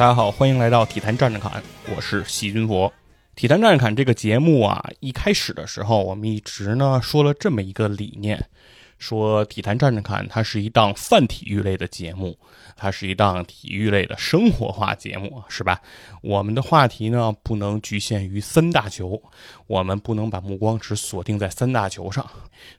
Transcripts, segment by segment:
大家好，欢迎来到体坛战战侃，我是细菌佛。体坛战战侃这个节目啊，一开始的时候，我们一直呢说了这么一个理念。说体坛站着看，它是一档泛体育类的节目，它是一档体育类的生活化节目，是吧？我们的话题呢，不能局限于三大球，我们不能把目光只锁定在三大球上，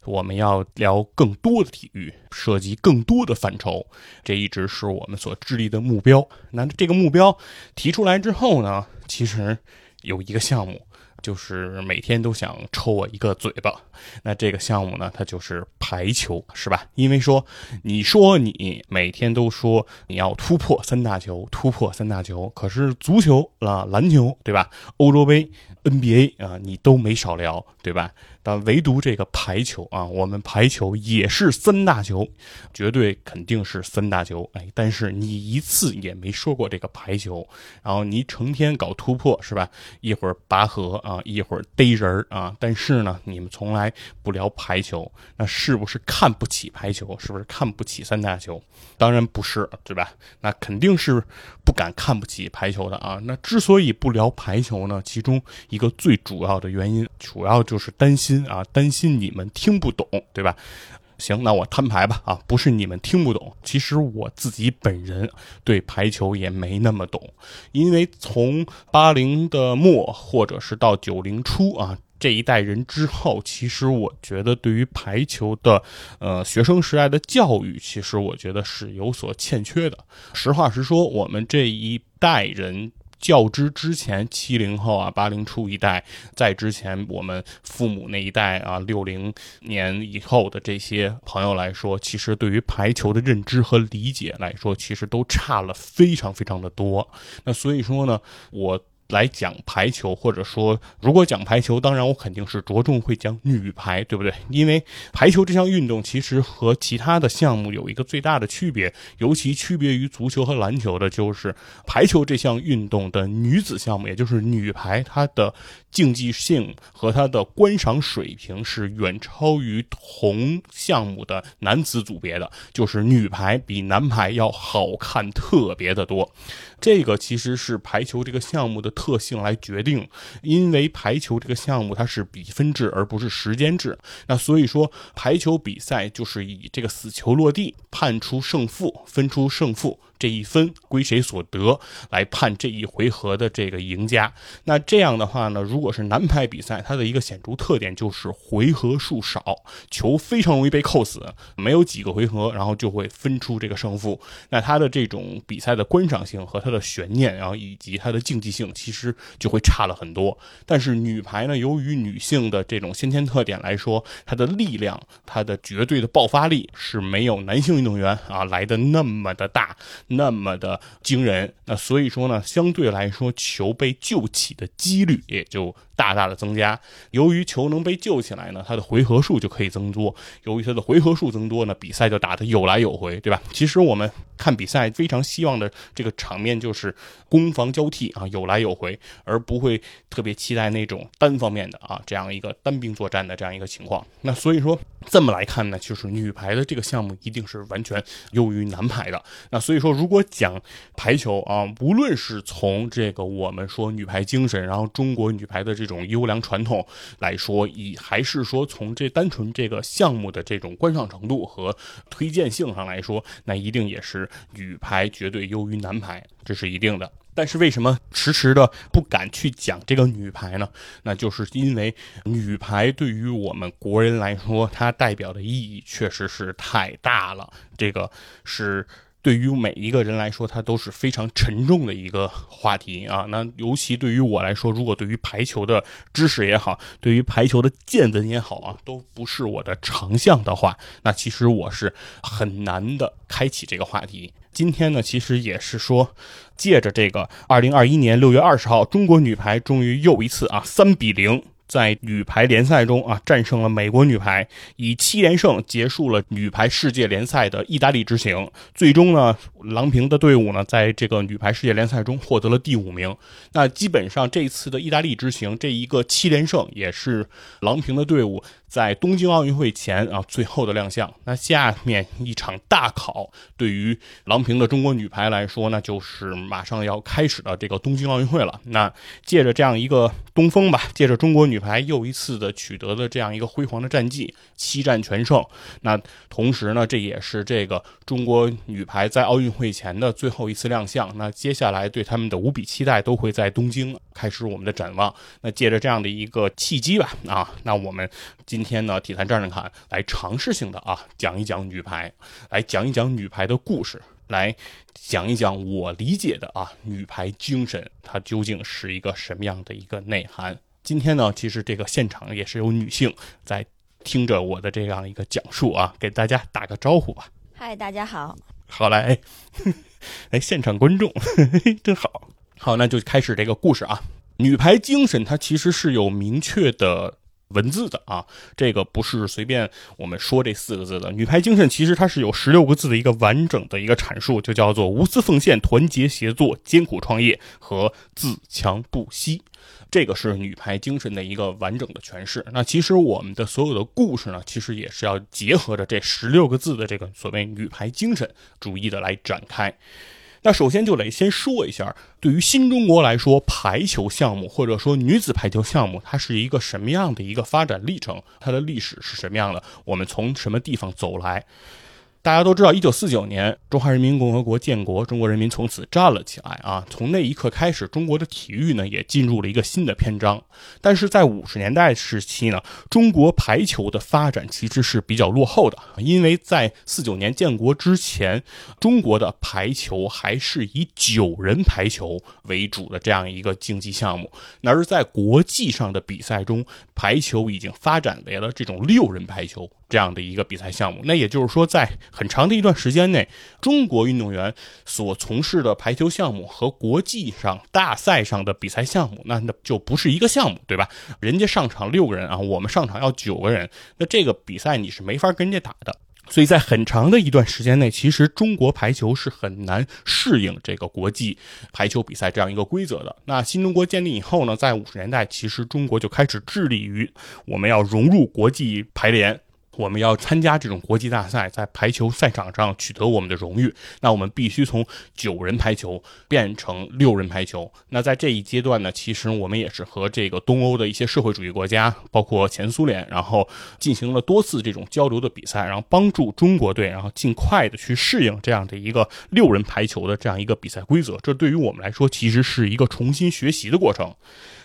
我们要聊更多的体育，涉及更多的范畴，这一直是我们所致力的目标。那这个目标提出来之后呢，其实有一个项目。就是每天都想抽我一个嘴巴，那这个项目呢，它就是排球，是吧？因为说，你说你每天都说你要突破三大球，突破三大球，可是足球啊、篮球，对吧？欧洲杯。NBA 啊，你都没少聊，对吧？但唯独这个排球啊，我们排球也是三大球，绝对肯定是三大球。哎，但是你一次也没说过这个排球，然后你成天搞突破是吧？一会儿拔河啊，一会儿逮人啊，但是呢，你们从来不聊排球，那是不是看不起排球？是不是看不起三大球？当然不是，对吧？那肯定是不敢看不起排球的啊。那之所以不聊排球呢，其中。一个最主要的原因，主要就是担心心啊，担心你们听不懂，对吧？行，那我摊牌吧啊，不是你们听不懂，其实我自己本人对排球也没那么懂，因为从八零的末或者是到九零初啊这一代人之后，其实我觉得对于排球的呃学生时代的教育，其实我觉得是有所欠缺的。实话实说，我们这一代人。较之之前七零后啊八零初一代，在之前我们父母那一代啊六零年以后的这些朋友来说，其实对于排球的认知和理解来说，其实都差了非常非常的多。那所以说呢，我。来讲排球，或者说，如果讲排球，当然我肯定是着重会讲女排，对不对？因为排球这项运动其实和其他的项目有一个最大的区别，尤其区别于足球和篮球的，就是排球这项运动的女子项目，也就是女排，它的竞技性和它的观赏水平是远超于同项目的男子组别的，就是女排比男排要好看特别的多。这个其实是排球这个项目的特性来决定，因为排球这个项目它是比分制而不是时间制，那所以说排球比赛就是以这个死球落地判出胜负，分出胜负。这一分归谁所得，来判这一回合的这个赢家。那这样的话呢，如果是男排比赛，它的一个显著特点就是回合数少，球非常容易被扣死，没有几个回合，然后就会分出这个胜负。那它的这种比赛的观赏性和它的悬念，然后以及它的竞技性，其实就会差了很多。但是女排呢，由于女性的这种先天特点来说，它的力量，它的绝对的爆发力是没有男性运动员啊来的那么的大。那么的惊人，那所以说呢，相对来说，球被救起的几率也就。大大的增加，由于球能被救起来呢，它的回合数就可以增多。由于它的回合数增多呢，比赛就打得有来有回，对吧？其实我们看比赛非常希望的这个场面就是攻防交替啊，有来有回，而不会特别期待那种单方面的啊这样一个单兵作战的这样一个情况。那所以说这么来看呢，就是女排的这个项目一定是完全优于男排的。那所以说，如果讲排球啊，无论是从这个我们说女排精神，然后中国女排的这。种优良传统来说，以还是说从这单纯这个项目的这种观赏程度和推荐性上来说，那一定也是女排绝对优于男排，这是一定的。但是为什么迟迟的不敢去讲这个女排呢？那就是因为女排对于我们国人来说，它代表的意义确实是太大了。这个是。对于每一个人来说，它都是非常沉重的一个话题啊。那尤其对于我来说，如果对于排球的知识也好，对于排球的见闻也好啊，都不是我的长项的话，那其实我是很难的开启这个话题。今天呢，其实也是说，借着这个二零二一年六月二十号，中国女排终于又一次啊三比零。在女排联赛中啊，战胜了美国女排，以七连胜结束了女排世界联赛的意大利之行。最终呢，郎平的队伍呢，在这个女排世界联赛中获得了第五名。那基本上这次的意大利之行，这一个七连胜也是郎平的队伍。在东京奥运会前啊，最后的亮相。那下面一场大考，对于郎平的中国女排来说，那就是马上要开始的这个东京奥运会了。那借着这样一个东风吧，借着中国女排又一次的取得了这样一个辉煌的战绩，七战全胜。那同时呢，这也是这个中国女排在奥运会前的最后一次亮相。那接下来对他们的无比期待，都会在东京开始我们的展望。那借着这样的一个契机吧，啊，那我们今。今天呢，体坛战战侃来尝试性的啊讲一讲女排，来讲一讲女排的故事，来讲一讲我理解的啊女排精神，它究竟是一个什么样的一个内涵？今天呢，其实这个现场也是有女性在听着我的这样一个讲述啊，给大家打个招呼吧。嗨，大家好。好来，哎，现场观众 真好。好，那就开始这个故事啊。女排精神它其实是有明确的。文字的啊，这个不是随便我们说这四个字的。女排精神其实它是有十六个字的一个完整的一个阐述，就叫做无私奉献、团结协作、艰苦创业和自强不息。这个是女排精神的一个完整的诠释。那其实我们的所有的故事呢，其实也是要结合着这十六个字的这个所谓女排精神，逐一的来展开。那首先就得先说一下，对于新中国来说，排球项目或者说女子排球项目，它是一个什么样的一个发展历程？它的历史是什么样的？我们从什么地方走来？大家都知道，一九四九年中华人民共和国建国，中国人民从此站了起来啊！从那一刻开始，中国的体育呢也进入了一个新的篇章。但是在五十年代时期呢，中国排球的发展其实是比较落后的，因为在四九年建国之前，中国的排球还是以九人排球为主的这样一个竞技项目。而在国际上的比赛中，排球已经发展为了这种六人排球。这样的一个比赛项目，那也就是说，在很长的一段时间内，中国运动员所从事的排球项目和国际上大赛上的比赛项目，那那就不是一个项目，对吧？人家上场六个人啊，我们上场要九个人，那这个比赛你是没法跟人家打的。所以在很长的一段时间内，其实中国排球是很难适应这个国际排球比赛这样一个规则的。那新中国建立以后呢，在五十年代，其实中国就开始致力于我们要融入国际排联。我们要参加这种国际大赛，在排球赛场上取得我们的荣誉，那我们必须从九人排球变成六人排球。那在这一阶段呢，其实我们也是和这个东欧的一些社会主义国家，包括前苏联，然后进行了多次这种交流的比赛，然后帮助中国队，然后尽快的去适应这样的一个六人排球的这样一个比赛规则。这对于我们来说，其实是一个重新学习的过程。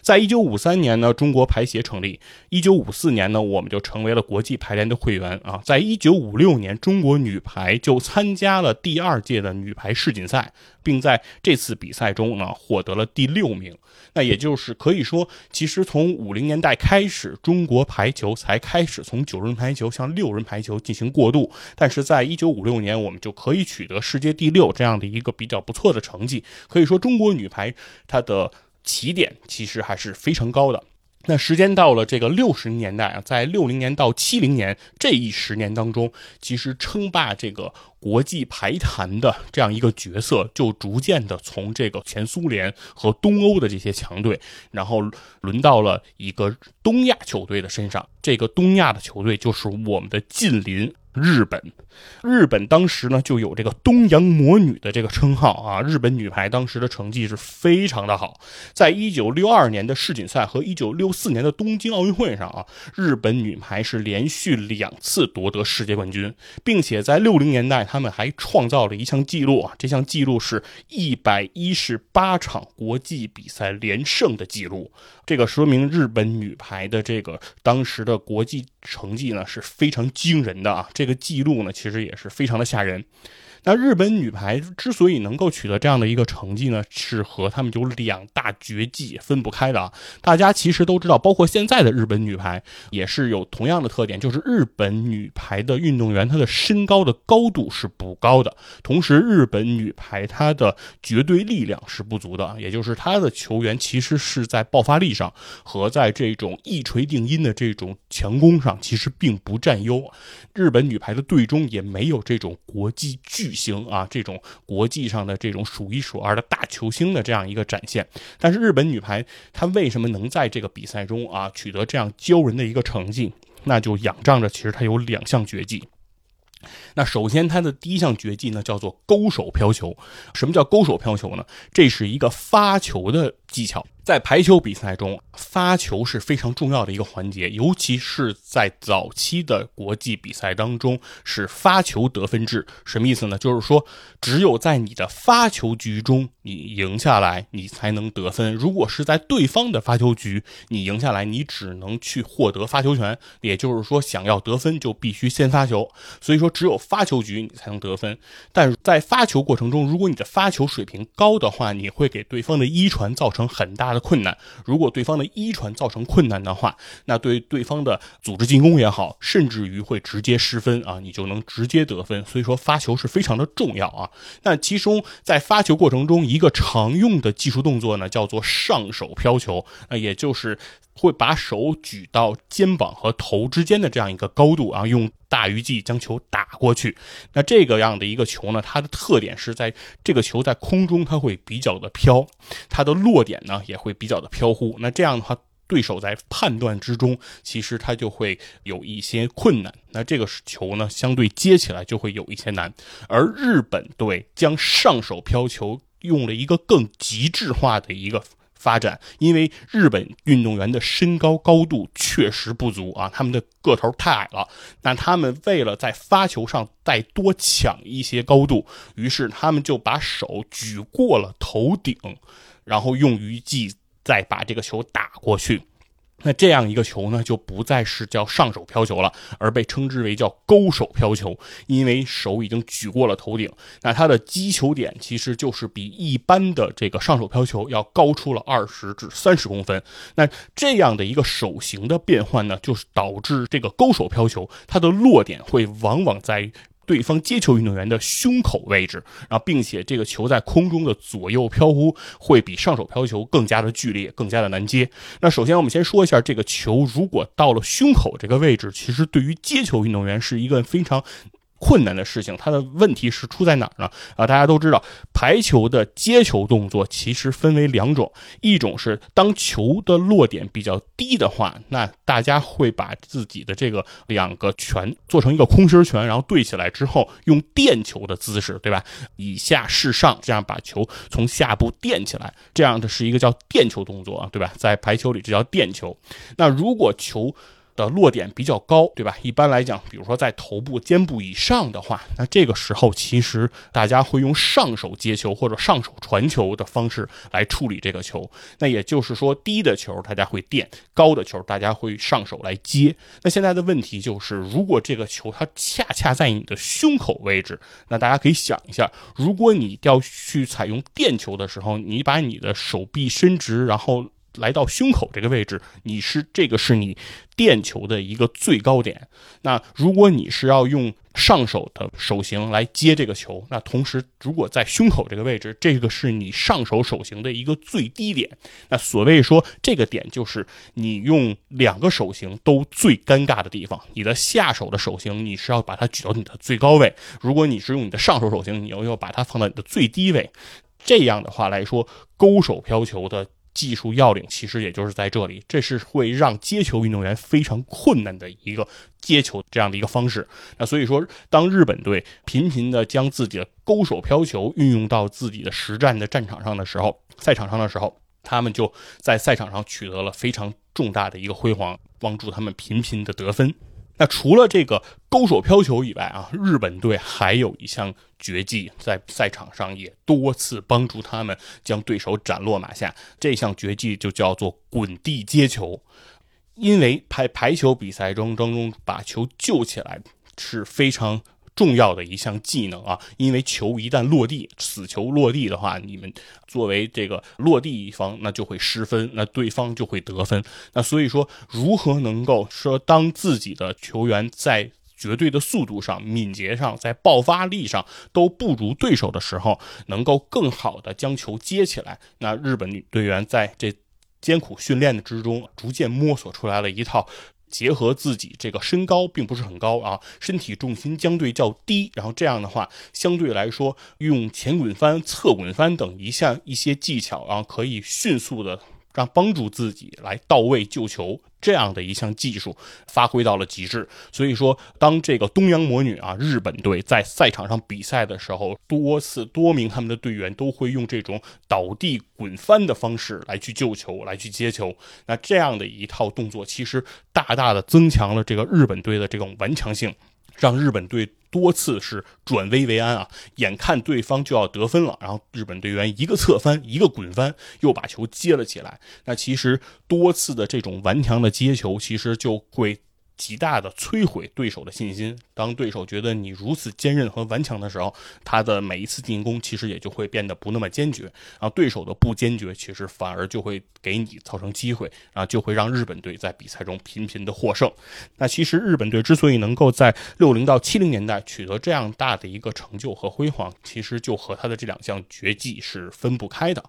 在一九五三年呢，中国排协成立；一九五四年呢，我们就成为了国际排联的会员啊。在一九五六年，中国女排就参加了第二届的女排世锦赛，并在这次比赛中呢获得了第六名。那也就是可以说，其实从五零年代开始，中国排球才开始从九人排球向六人排球进行过渡。但是在一九五六年，我们就可以取得世界第六这样的一个比较不错的成绩。可以说，中国女排它的。起点其实还是非常高的。那时间到了这个六十年代啊，在六零年到七零年这一十年当中，其实称霸这个国际排坛的这样一个角色，就逐渐的从这个前苏联和东欧的这些强队，然后轮到了一个东亚球队的身上。这个东亚的球队就是我们的近邻。日本，日本当时呢就有这个“东洋魔女”的这个称号啊。日本女排当时的成绩是非常的好，在一九六二年的世锦赛和一九六四年的东京奥运会上啊，日本女排是连续两次夺得世界冠军，并且在六零年代他们还创造了一项纪录啊，这项纪录是一百一十八场国际比赛连胜的纪录。这个说明日本女排的这个当时的国际成绩呢是非常惊人的啊，这个记录呢其实也是非常的吓人。那日本女排之所以能够取得这样的一个成绩呢，是和他们有两大绝技分不开的啊。大家其实都知道，包括现在的日本女排也是有同样的特点，就是日本女排的运动员她的身高的高度是不高的，同时日本女排她的绝对力量是不足的，也就是她的球员其实是在爆发力上和在这种一锤定音的这种强攻上其实并不占优。日本女排的队中也没有这种国际巨。行啊，这种国际上的这种数一数二的大球星的这样一个展现，但是日本女排她为什么能在这个比赛中啊取得这样骄人的一个成绩？那就仰仗着其实她有两项绝技。那首先，她的第一项绝技呢叫做勾手飘球。什么叫勾手飘球呢？这是一个发球的技巧。在排球比赛中，发球是非常重要的一个环节，尤其是在早期的国际比赛当中，是发球得分制。什么意思呢？就是说，只有在你的发球局中你赢下来，你才能得分。如果是在对方的发球局你赢下来，你只能去获得发球权。也就是说，想要得分就必须先发球。所以说，只有发球局你才能得分。但在发球过程中，如果你的发球水平高的话，你会给对方的一传造成很大的。困难，如果对方的一传造成困难的话，那对对方的组织进攻也好，甚至于会直接失分啊，你就能直接得分。所以说发球是非常的重要啊。那其中在发球过程中，一个常用的技术动作呢，叫做上手飘球，那也就是会把手举到肩膀和头之间的这样一个高度啊，用大鱼际将球打过去。那这个样的一个球呢，它的特点是在这个球在空中它会比较的飘，它的落点呢也会比较的飘忽。那这样的话，对手在判断之中，其实他就会有一些困难。那这个球呢，相对接起来就会有一些难。而日本队将上手飘球用了一个更极致化的一个。发展，因为日本运动员的身高高度确实不足啊，他们的个头太矮了。那他们为了在发球上再多抢一些高度，于是他们就把手举过了头顶，然后用鱼际再把这个球打过去。那这样一个球呢，就不再是叫上手飘球了，而被称之为叫勾手飘球，因为手已经举过了头顶。那它的击球点其实就是比一般的这个上手飘球要高出了二十至三十公分。那这样的一个手型的变换呢，就是导致这个勾手飘球它的落点会往往在。对方接球运动员的胸口位置，然后并且这个球在空中的左右飘忽，会比上手飘球更加的剧烈，更加的难接。那首先我们先说一下这个球，如果到了胸口这个位置，其实对于接球运动员是一个非常。困难的事情，它的问题是出在哪儿呢？啊，大家都知道，排球的接球动作其实分为两种，一种是当球的落点比较低的话，那大家会把自己的这个两个拳做成一个空心拳，然后对起来之后，用垫球的姿势，对吧？以下是上，这样把球从下部垫起来，这样的是一个叫垫球动作，对吧？在排球里这叫垫球。那如果球的落点比较高，对吧？一般来讲，比如说在头部、肩部以上的话，那这个时候其实大家会用上手接球或者上手传球的方式来处理这个球。那也就是说，低的球大家会垫，高的球大家会上手来接。那现在的问题就是，如果这个球它恰恰在你的胸口位置，那大家可以想一下，如果你要去采用垫球的时候，你把你的手臂伸直，然后。来到胸口这个位置，你是这个是你垫球的一个最高点。那如果你是要用上手的手型来接这个球，那同时如果在胸口这个位置，这个是你上手手型的一个最低点。那所谓说这个点就是你用两个手型都最尴尬的地方。你的下手的手型你是要把它举到你的最高位，如果你是用你的上手手型，你又要把它放到你的最低位。这样的话来说，勾手飘球的。技术要领其实也就是在这里，这是会让接球运动员非常困难的一个接球这样的一个方式。那所以说，当日本队频频的将自己的勾手飘球运用到自己的实战的战场上的时候，赛场上的时候，他们就在赛场上取得了非常重大的一个辉煌，帮助他们频频的得分。那除了这个勾手飘球以外啊，日本队还有一项绝技，在赛场上也多次帮助他们将对手斩落马下。这项绝技就叫做滚地接球。因为排排球比赛中当中把球救起来是非常重要的一项技能啊。因为球一旦落地，死球落地的话，你们作为这个落地一方，那就会失分，那对方就会得分。那所以说，如何能够说当自己的球员在绝对的速度上、敏捷上、在爆发力上都不如对手的时候，能够更好的将球接起来？那日本女队员在这。艰苦训练的之中，逐渐摸索出来了一套结合自己这个身高并不是很高啊，身体重心相对较低，然后这样的话，相对来说用前滚翻、侧滚翻等一项一些技巧啊，可以迅速的。让帮助自己来到位救球这样的一项技术发挥到了极致，所以说，当这个东洋魔女啊，日本队在赛场上比赛的时候，多次多名他们的队员都会用这种倒地滚翻的方式来去救球，来去接球。那这样的一套动作，其实大大的增强了这个日本队的这种顽强性。让日本队多次是转危为安啊！眼看对方就要得分了，然后日本队员一个侧翻，一个滚翻，又把球接了起来。那其实多次的这种顽强的接球，其实就会。极大的摧毁对手的信心。当对手觉得你如此坚韧和顽强的时候，他的每一次进攻其实也就会变得不那么坚决。然后对手的不坚决，其实反而就会给你造成机会，然后就会让日本队在比赛中频频的获胜。那其实日本队之所以能够在六零到七零年代取得这样大的一个成就和辉煌，其实就和他的这两项绝技是分不开的。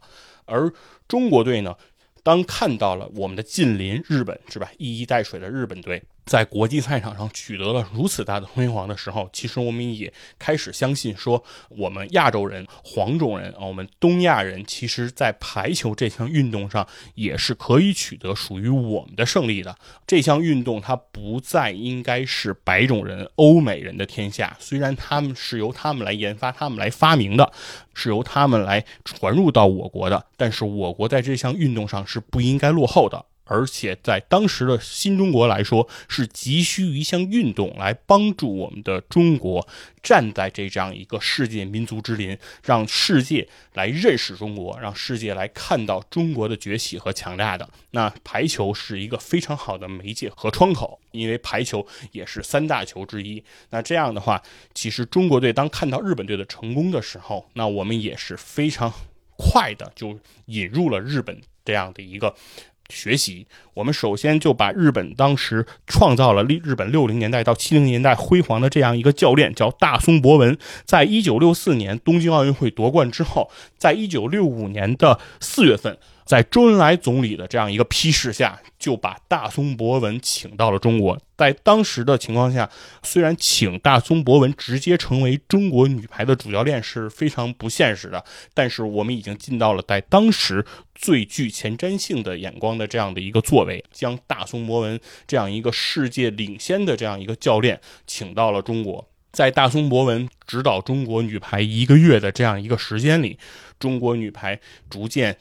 而中国队呢，当看到了我们的近邻日本是吧，一衣带水的日本队。在国际赛场上取得了如此大的辉煌的时候，其实我们也开始相信说，我们亚洲人、黄种人啊，我们东亚人，其实在排球这项运动上也是可以取得属于我们的胜利的。这项运动它不再应该是白种人、欧美人的天下，虽然他们是由他们来研发、他们来发明的，是由他们来传入到我国的，但是我国在这项运动上是不应该落后的。而且在当时的新中国来说，是急需一项运动来帮助我们的中国站在这样一个世界民族之林，让世界来认识中国，让世界来看到中国的崛起和强大的。那排球是一个非常好的媒介和窗口，因为排球也是三大球之一。那这样的话，其实中国队当看到日本队的成功的时候，那我们也是非常快的就引入了日本这样的一个。学习，我们首先就把日本当时创造了日日本六零年代到七零年代辉煌的这样一个教练，叫大松博文。在一九六四年东京奥运会夺冠之后，在一九六五年的四月份。在周恩来总理的这样一个批示下，就把大松博文请到了中国。在当时的情况下，虽然请大松博文直接成为中国女排的主教练是非常不现实的，但是我们已经尽到了在当时最具前瞻性的眼光的这样的一个作为，将大松博文这样一个世界领先的这样一个教练请到了中国。在大松博文指导中国女排一个月的这样一个时间里，中国女排逐渐。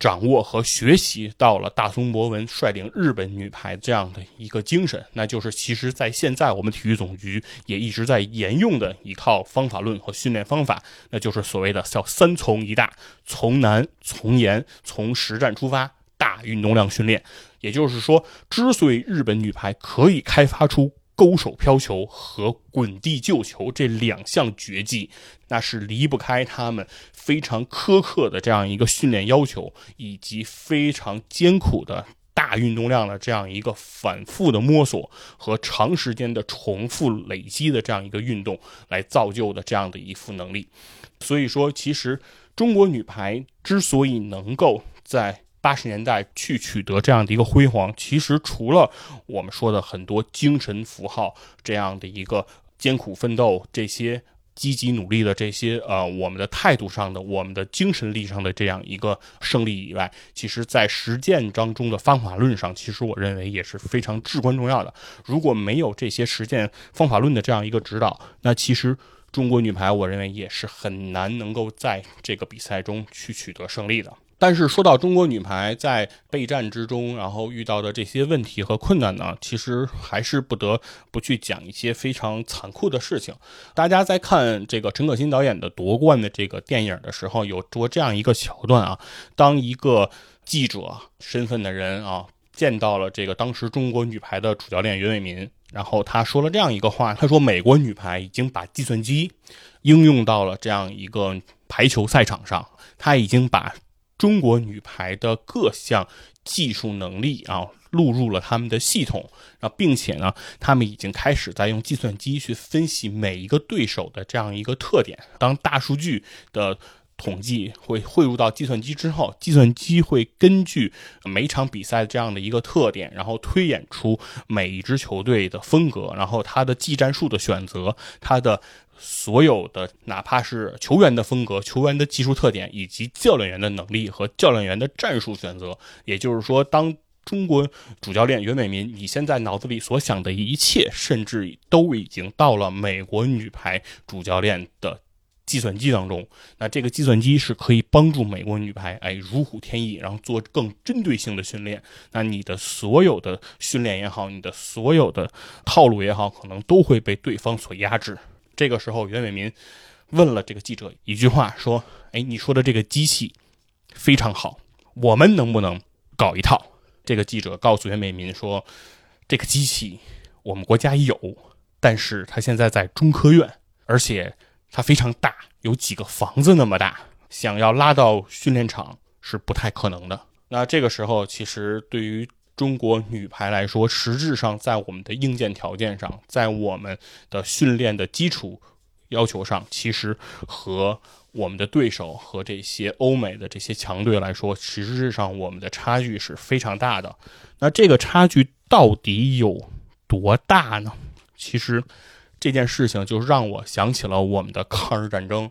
掌握和学习到了大松博文率领日本女排这样的一个精神，那就是其实在现在我们体育总局也一直在沿用的一套方法论和训练方法，那就是所谓的叫三从一大，从难从严从实战出发，大运动量训练。也就是说，之所以日本女排可以开发出。勾手飘球和滚地救球这两项绝技，那是离不开他们非常苛刻的这样一个训练要求，以及非常艰苦的大运动量的这样一个反复的摸索和长时间的重复累积的这样一个运动来造就的这样的一副能力。所以说，其实中国女排之所以能够在八十年代去取得这样的一个辉煌，其实除了我们说的很多精神符号这样的一个艰苦奋斗、这些积极努力的这些呃我们的态度上的、我们的精神力上的这样一个胜利以外，其实在实践当中的方法论上，其实我认为也是非常至关重要的。如果没有这些实践方法论的这样一个指导，那其实中国女排我认为也是很难能够在这个比赛中去取得胜利的。但是说到中国女排在备战之中，然后遇到的这些问题和困难呢，其实还是不得不去讲一些非常残酷的事情。大家在看这个陈可辛导演的夺冠的这个电影的时候，有做这样一个桥段啊，当一个记者身份的人啊，见到了这个当时中国女排的主教练袁伟民，然后他说了这样一个话，他说美国女排已经把计算机应用到了这样一个排球赛场上，他已经把。中国女排的各项技术能力啊，录入了他们的系统啊，并且呢，他们已经开始在用计算机去分析每一个对手的这样一个特点。当大数据的统计会汇入到计算机之后，计算机会根据每场比赛这样的一个特点，然后推演出每一支球队的风格，然后它的技战术的选择，它的。所有的，哪怕是球员的风格、球员的技术特点，以及教练员的能力和教练员的战术选择，也就是说，当中国主教练袁伟民，你现在脑子里所想的一切，甚至都已经到了美国女排主教练的计算机当中。那这个计算机是可以帮助美国女排，哎，如虎添翼，然后做更针对性的训练。那你的所有的训练也好，你的所有的套路也好，可能都会被对方所压制。这个时候，袁伟民问了这个记者一句话，说：“哎，你说的这个机器非常好，我们能不能搞一套？”这个记者告诉袁伟民说：“这个机器我们国家有，但是它现在在中科院，而且它非常大，有几个房子那么大，想要拉到训练场是不太可能的。”那这个时候，其实对于中国女排来说，实质上在我们的硬件条件上，在我们的训练的基础要求上，其实和我们的对手和这些欧美的这些强队来说，实质上我们的差距是非常大的。那这个差距到底有多大呢？其实这件事情就让我想起了我们的抗日战争。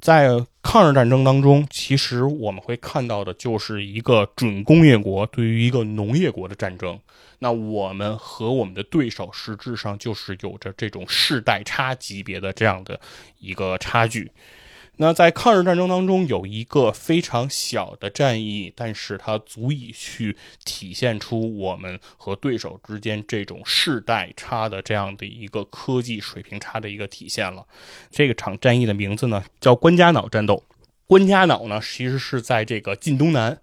在抗日战争当中，其实我们会看到的就是一个准工业国对于一个农业国的战争。那我们和我们的对手实质上就是有着这种世代差级别的这样的一个差距。那在抗日战争当中，有一个非常小的战役，但是它足以去体现出我们和对手之间这种世代差的这样的一个科技水平差的一个体现了。这个场战役的名字呢，叫关家脑战斗。关家脑呢，其实是在这个晋东南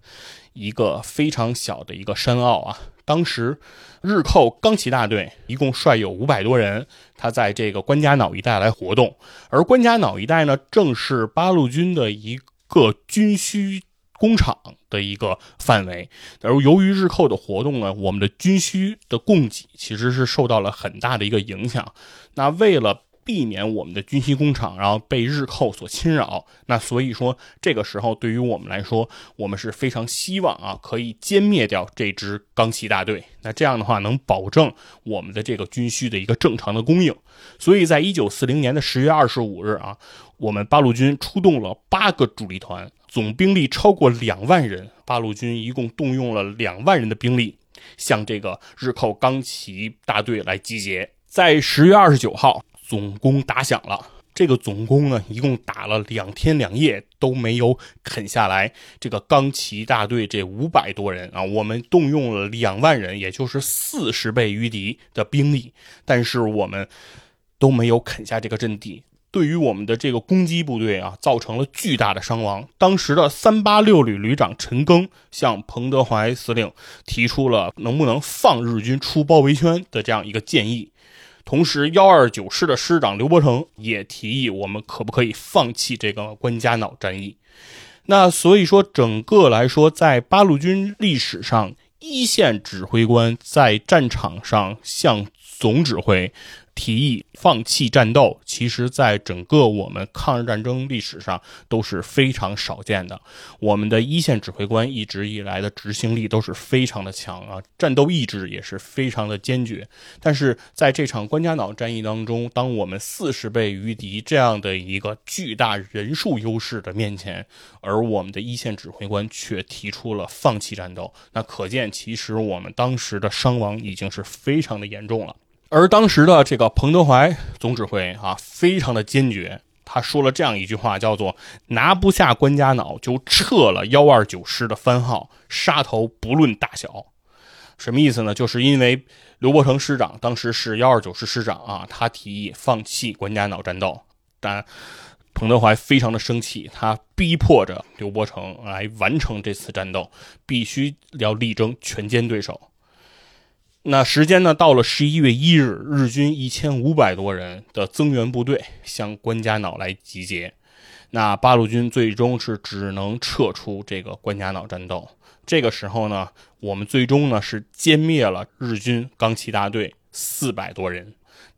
一个非常小的一个山坳啊。当时，日寇钢旗大队一共率有五百多人，他在这个关家脑一带来活动。而关家脑一带呢，正是八路军的一个军需工厂的一个范围。而由于日寇的活动呢，我们的军需的供给其实是受到了很大的一个影响。那为了避免我们的军需工厂，然后被日寇所侵扰。那所以说，这个时候对于我们来说，我们是非常希望啊，可以歼灭掉这支钢旗大队。那这样的话，能保证我们的这个军需的一个正常的供应。所以在一九四零年的十月二十五日啊，我们八路军出动了八个主力团，总兵力超过两万人。八路军一共动用了两万人的兵力，向这个日寇钢旗大队来集结。在十月二十九号。总攻打响了，这个总攻呢，一共打了两天两夜都没有啃下来。这个钢旗大队这五百多人啊，我们动用了两万人，也就是四十倍于敌的兵力，但是我们都没有啃下这个阵地。对于我们的这个攻击部队啊，造成了巨大的伤亡。当时的三八六旅旅长陈赓向彭德怀司令提出了能不能放日军出包围圈的这样一个建议。同时，幺二九师的师长刘伯承也提议，我们可不可以放弃这个关家脑战役？那所以说，整个来说，在八路军历史上，一线指挥官在战场上向总指挥。提议放弃战斗，其实，在整个我们抗日战争历史上都是非常少见的。我们的一线指挥官一直以来的执行力都是非常的强啊，战斗意志也是非常的坚决。但是在这场关家岛战役当中，当我们四十倍于敌这样的一个巨大人数优势的面前，而我们的一线指挥官却提出了放弃战斗，那可见其实我们当时的伤亡已经是非常的严重了。而当时的这个彭德怀总指挥啊，非常的坚决。他说了这样一句话，叫做“拿不下关家脑，就撤了幺二九师的番号，杀头不论大小。”什么意思呢？就是因为刘伯承师长当时是幺二九师师长啊，他提议放弃关家脑战斗，但彭德怀非常的生气，他逼迫着刘伯承来完成这次战斗，必须要力争全歼对手。那时间呢？到了十一月一日，日军一千五百多人的增援部队向关家脑来集结，那八路军最终是只能撤出这个关家脑战斗。这个时候呢，我们最终呢是歼灭了日军钢骑大队四百多人，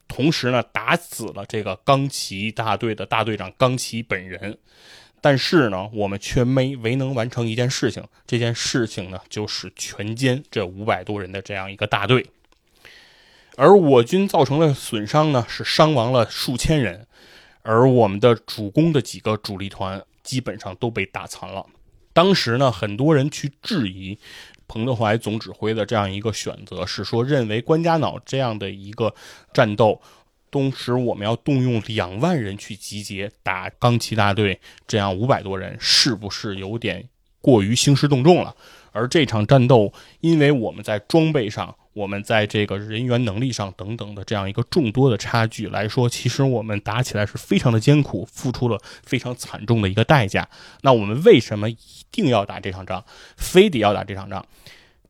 同时呢打死了这个钢骑大队的大队长钢骑本人。但是呢，我们却没没能完成一件事情。这件事情呢，就是全歼这五百多人的这样一个大队。而我军造成的损伤呢，是伤亡了数千人，而我们的主攻的几个主力团基本上都被打残了。当时呢，很多人去质疑彭德怀总指挥的这样一个选择，是说认为关家脑这样的一个战斗。同时，我们要动用两万人去集结打钢骑大队，这样五百多人是不是有点过于兴师动众了？而这场战斗，因为我们在装备上、我们在这个人员能力上等等的这样一个众多的差距来说，其实我们打起来是非常的艰苦，付出了非常惨重的一个代价。那我们为什么一定要打这场仗，非得要打这场仗？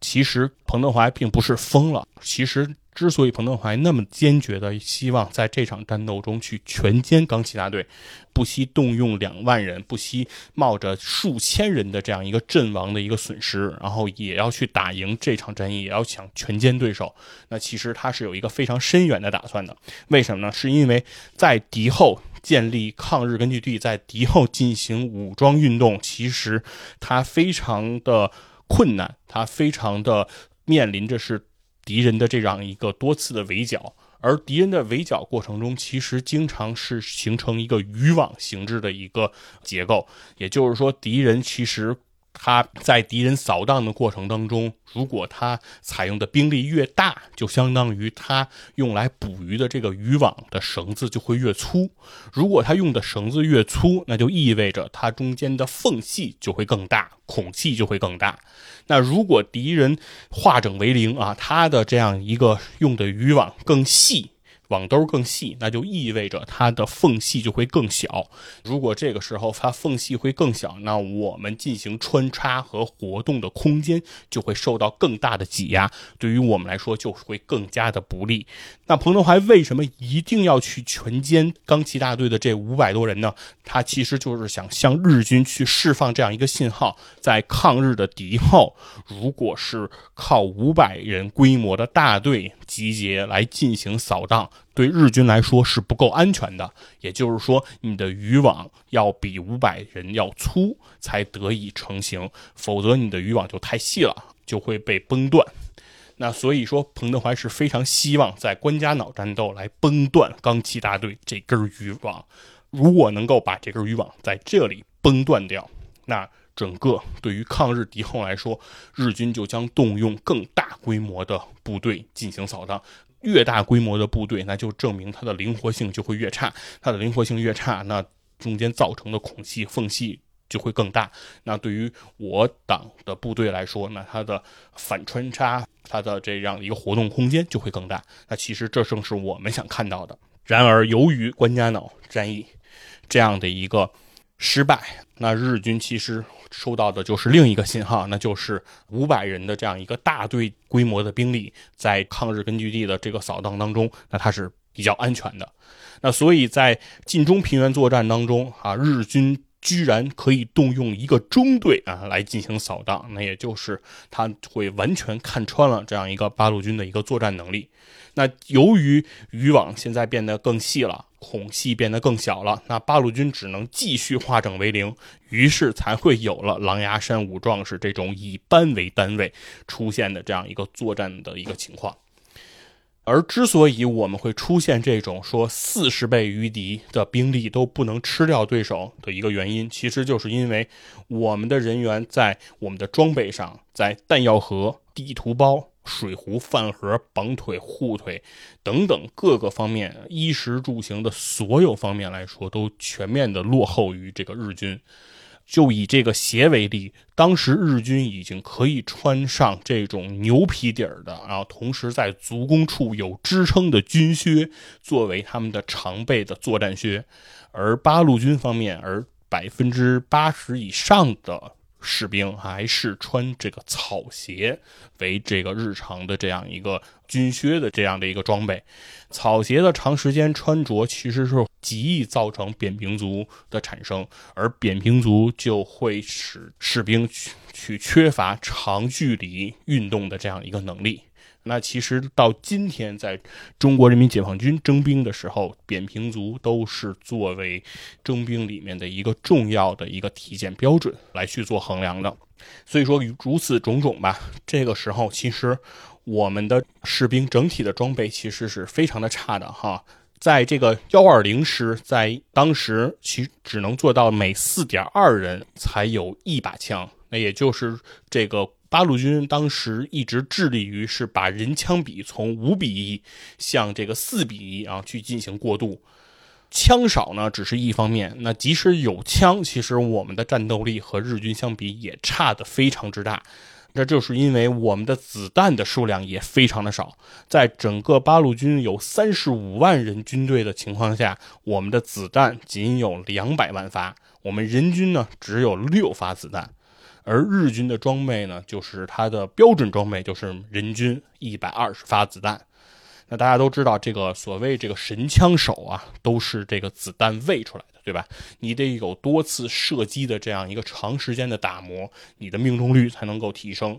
其实彭德怀并不是疯了，其实。之所以彭德怀那么坚决的希望在这场战斗中去全歼冈崎大队，不惜动用两万人，不惜冒着数千人的这样一个阵亡的一个损失，然后也要去打赢这场战役，也要想全歼对手，那其实他是有一个非常深远的打算的。为什么呢？是因为在敌后建立抗日根据地，在敌后进行武装运动，其实他非常的困难，他非常的面临着是。敌人的这样一个多次的围剿，而敌人的围剿过程中，其实经常是形成一个渔网形制的一个结构，也就是说，敌人其实。他在敌人扫荡的过程当中，如果他采用的兵力越大，就相当于他用来捕鱼的这个渔网的绳子就会越粗。如果他用的绳子越粗，那就意味着它中间的缝隙就会更大，孔隙就会更大。那如果敌人化整为零啊，他的这样一个用的渔网更细。网兜更细，那就意味着它的缝隙就会更小。如果这个时候它缝隙会更小，那我们进行穿插和活动的空间就会受到更大的挤压，对于我们来说就会更加的不利。那彭德怀为什么一定要去全歼钢骑大队的这五百多人呢？他其实就是想向日军去释放这样一个信号：在抗日的敌后，如果是靠五百人规模的大队集结来进行扫荡。对日军来说是不够安全的，也就是说，你的渔网要比五百人要粗才得以成型，否则你的渔网就太细了，就会被崩断。那所以说，彭德怀是非常希望在关家脑战斗来崩断钢七大队这根渔网。如果能够把这根渔网在这里崩断掉，那整个对于抗日敌后来说，日军就将动用更大规模的部队进行扫荡。越大规模的部队，那就证明它的灵活性就会越差。它的灵活性越差，那中间造成的孔隙缝隙就会更大。那对于我党的部队来说，那它的反穿插，它的这样一个活动空间就会更大。那其实这正是我们想看到的。然而，由于关家脑战役这样的一个失败，那日军其实。收到的就是另一个信号，那就是五百人的这样一个大队规模的兵力，在抗日根据地的这个扫荡当中，那它是比较安全的。那所以在晋中平原作战当中，啊，日军居然可以动用一个中队啊来进行扫荡，那也就是他会完全看穿了这样一个八路军的一个作战能力。那由于渔网现在变得更细了。孔隙变得更小了，那八路军只能继续化整为零，于是才会有了狼牙山五壮士这种以班为单位出现的这样一个作战的一个情况。而之所以我们会出现这种说四十倍于敌的兵力都不能吃掉对手的一个原因，其实就是因为我们的人员在我们的装备上，在弹药盒、地图包。水壶、饭盒、绑腿、护腿等等各个方面，衣食住行的所有方面来说，都全面的落后于这个日军。就以这个鞋为例，当时日军已经可以穿上这种牛皮底儿的，然后同时在足弓处有支撑的军靴作为他们的常备的作战靴，而八路军方面，而百分之八十以上的。士兵还是穿这个草鞋为这个日常的这样一个军靴的这样的一个装备，草鞋的长时间穿着其实是极易造成扁平足的产生，而扁平足就会使士兵去去缺乏长距离运动的这样一个能力。那其实到今天，在中国人民解放军征兵的时候，扁平足都是作为征兵里面的一个重要的一个体检标准来去做衡量的。所以说，如此种种吧，这个时候其实我们的士兵整体的装备其实是非常的差的哈。在这个幺二零师在当时其只能做到每四点二人才有一把枪，那也就是这个。八路军当时一直致力于是把人枪比从五比一向这个四比一啊去进行过渡，枪少呢只是一方面，那即使有枪，其实我们的战斗力和日军相比也差得非常之大，这就是因为我们的子弹的数量也非常的少，在整个八路军有三十五万人军队的情况下，我们的子弹仅有两百万发，我们人均呢只有六发子弹。而日军的装备呢，就是它的标准装备，就是人均一百二十发子弹。那大家都知道，这个所谓这个神枪手啊，都是这个子弹喂出来的，对吧？你得有多次射击的这样一个长时间的打磨，你的命中率才能够提升。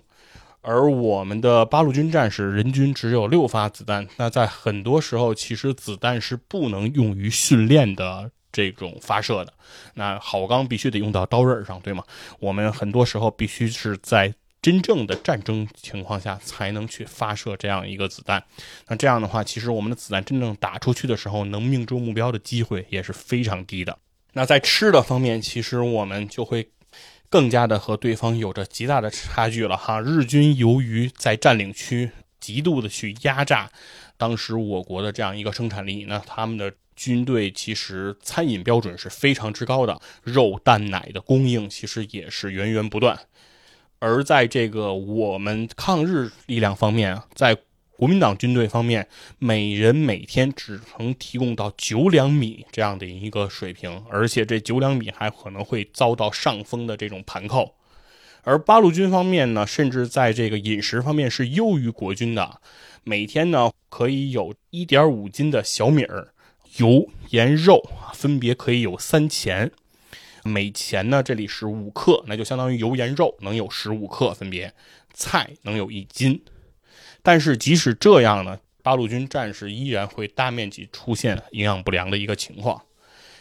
而我们的八路军战士人均只有六发子弹，那在很多时候，其实子弹是不能用于训练的。这种发射的，那好钢必须得用到刀刃上，对吗？我们很多时候必须是在真正的战争情况下才能去发射这样一个子弹。那这样的话，其实我们的子弹真正打出去的时候，能命中目标的机会也是非常低的。那在吃的方面，其实我们就会更加的和对方有着极大的差距了哈。日军由于在占领区极度的去压榨当时我国的这样一个生产力，那他们的。军队其实餐饮标准是非常之高的，肉、蛋、奶的供应其实也是源源不断。而在这个我们抗日力量方面，在国民党军队方面，每人每天只能提供到九两米这样的一个水平，而且这九两米还可能会遭到上峰的这种盘扣。而八路军方面呢，甚至在这个饮食方面是优于国军的，每天呢可以有一点五斤的小米儿。油、盐、肉分别可以有三钱，每钱呢这里是五克，那就相当于油、盐、肉能有十五克分别，菜能有一斤。但是即使这样呢，八路军战士依然会大面积出现营养不良的一个情况。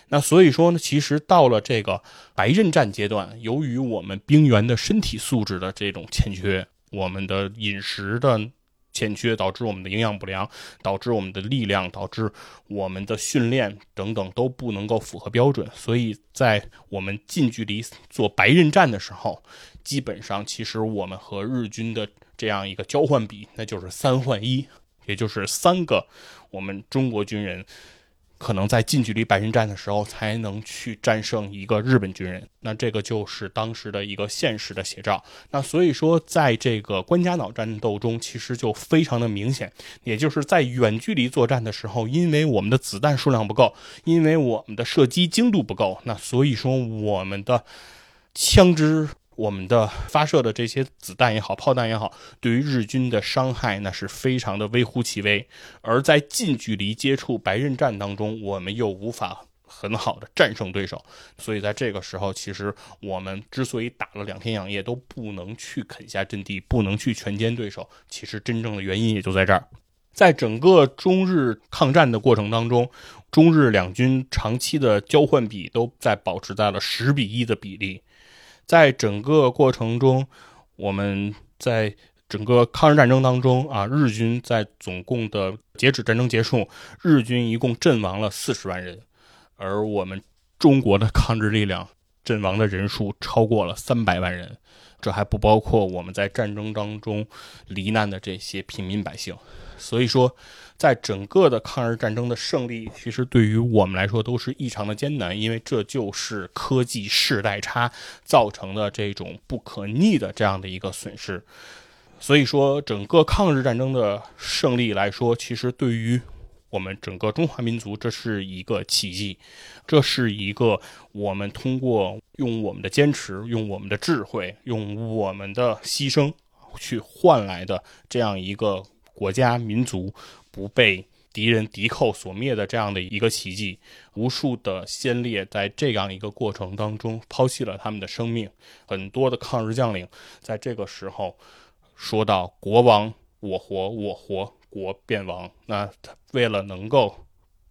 那所以说呢，其实到了这个白刃战阶段，由于我们兵员的身体素质的这种欠缺，我们的饮食的。欠缺导致我们的营养不良，导致我们的力量，导致我们的训练等等都不能够符合标准。所以在我们近距离做白刃战的时候，基本上其实我们和日军的这样一个交换比，那就是三换一，也就是三个我们中国军人。可能在近距离白刃战的时候才能去战胜一个日本军人，那这个就是当时的一个现实的写照。那所以说，在这个关家岛战斗中，其实就非常的明显，也就是在远距离作战的时候，因为我们的子弹数量不够，因为我们的射击精度不够，那所以说我们的枪支。我们的发射的这些子弹也好，炮弹也好，对于日军的伤害那是非常的微乎其微。而在近距离接触白刃战当中，我们又无法很好的战胜对手。所以在这个时候，其实我们之所以打了两天两夜都不能去啃下阵地，不能去全歼对手，其实真正的原因也就在这儿。在整个中日抗战的过程当中，中日两军长期的交换比都在保持在了十比一的比例。在整个过程中，我们在整个抗日战争当中啊，日军在总共的截止战争结束，日军一共阵亡了四十万人，而我们中国的抗日力量阵亡的人数超过了三百万人，这还不包括我们在战争当中罹难的这些平民百姓。所以说，在整个的抗日战争的胜利，其实对于我们来说都是异常的艰难，因为这就是科技世代差造成的这种不可逆的这样的一个损失。所以说，整个抗日战争的胜利来说，其实对于我们整个中华民族，这是一个奇迹，这是一个我们通过用我们的坚持、用我们的智慧、用我们的牺牲去换来的这样一个。国家民族不被敌人敌寇所灭的这样的一个奇迹，无数的先烈在这样一个过程当中抛弃了他们的生命，很多的抗日将领在这个时候说到“国亡我活，我活国便亡”。那为了能够。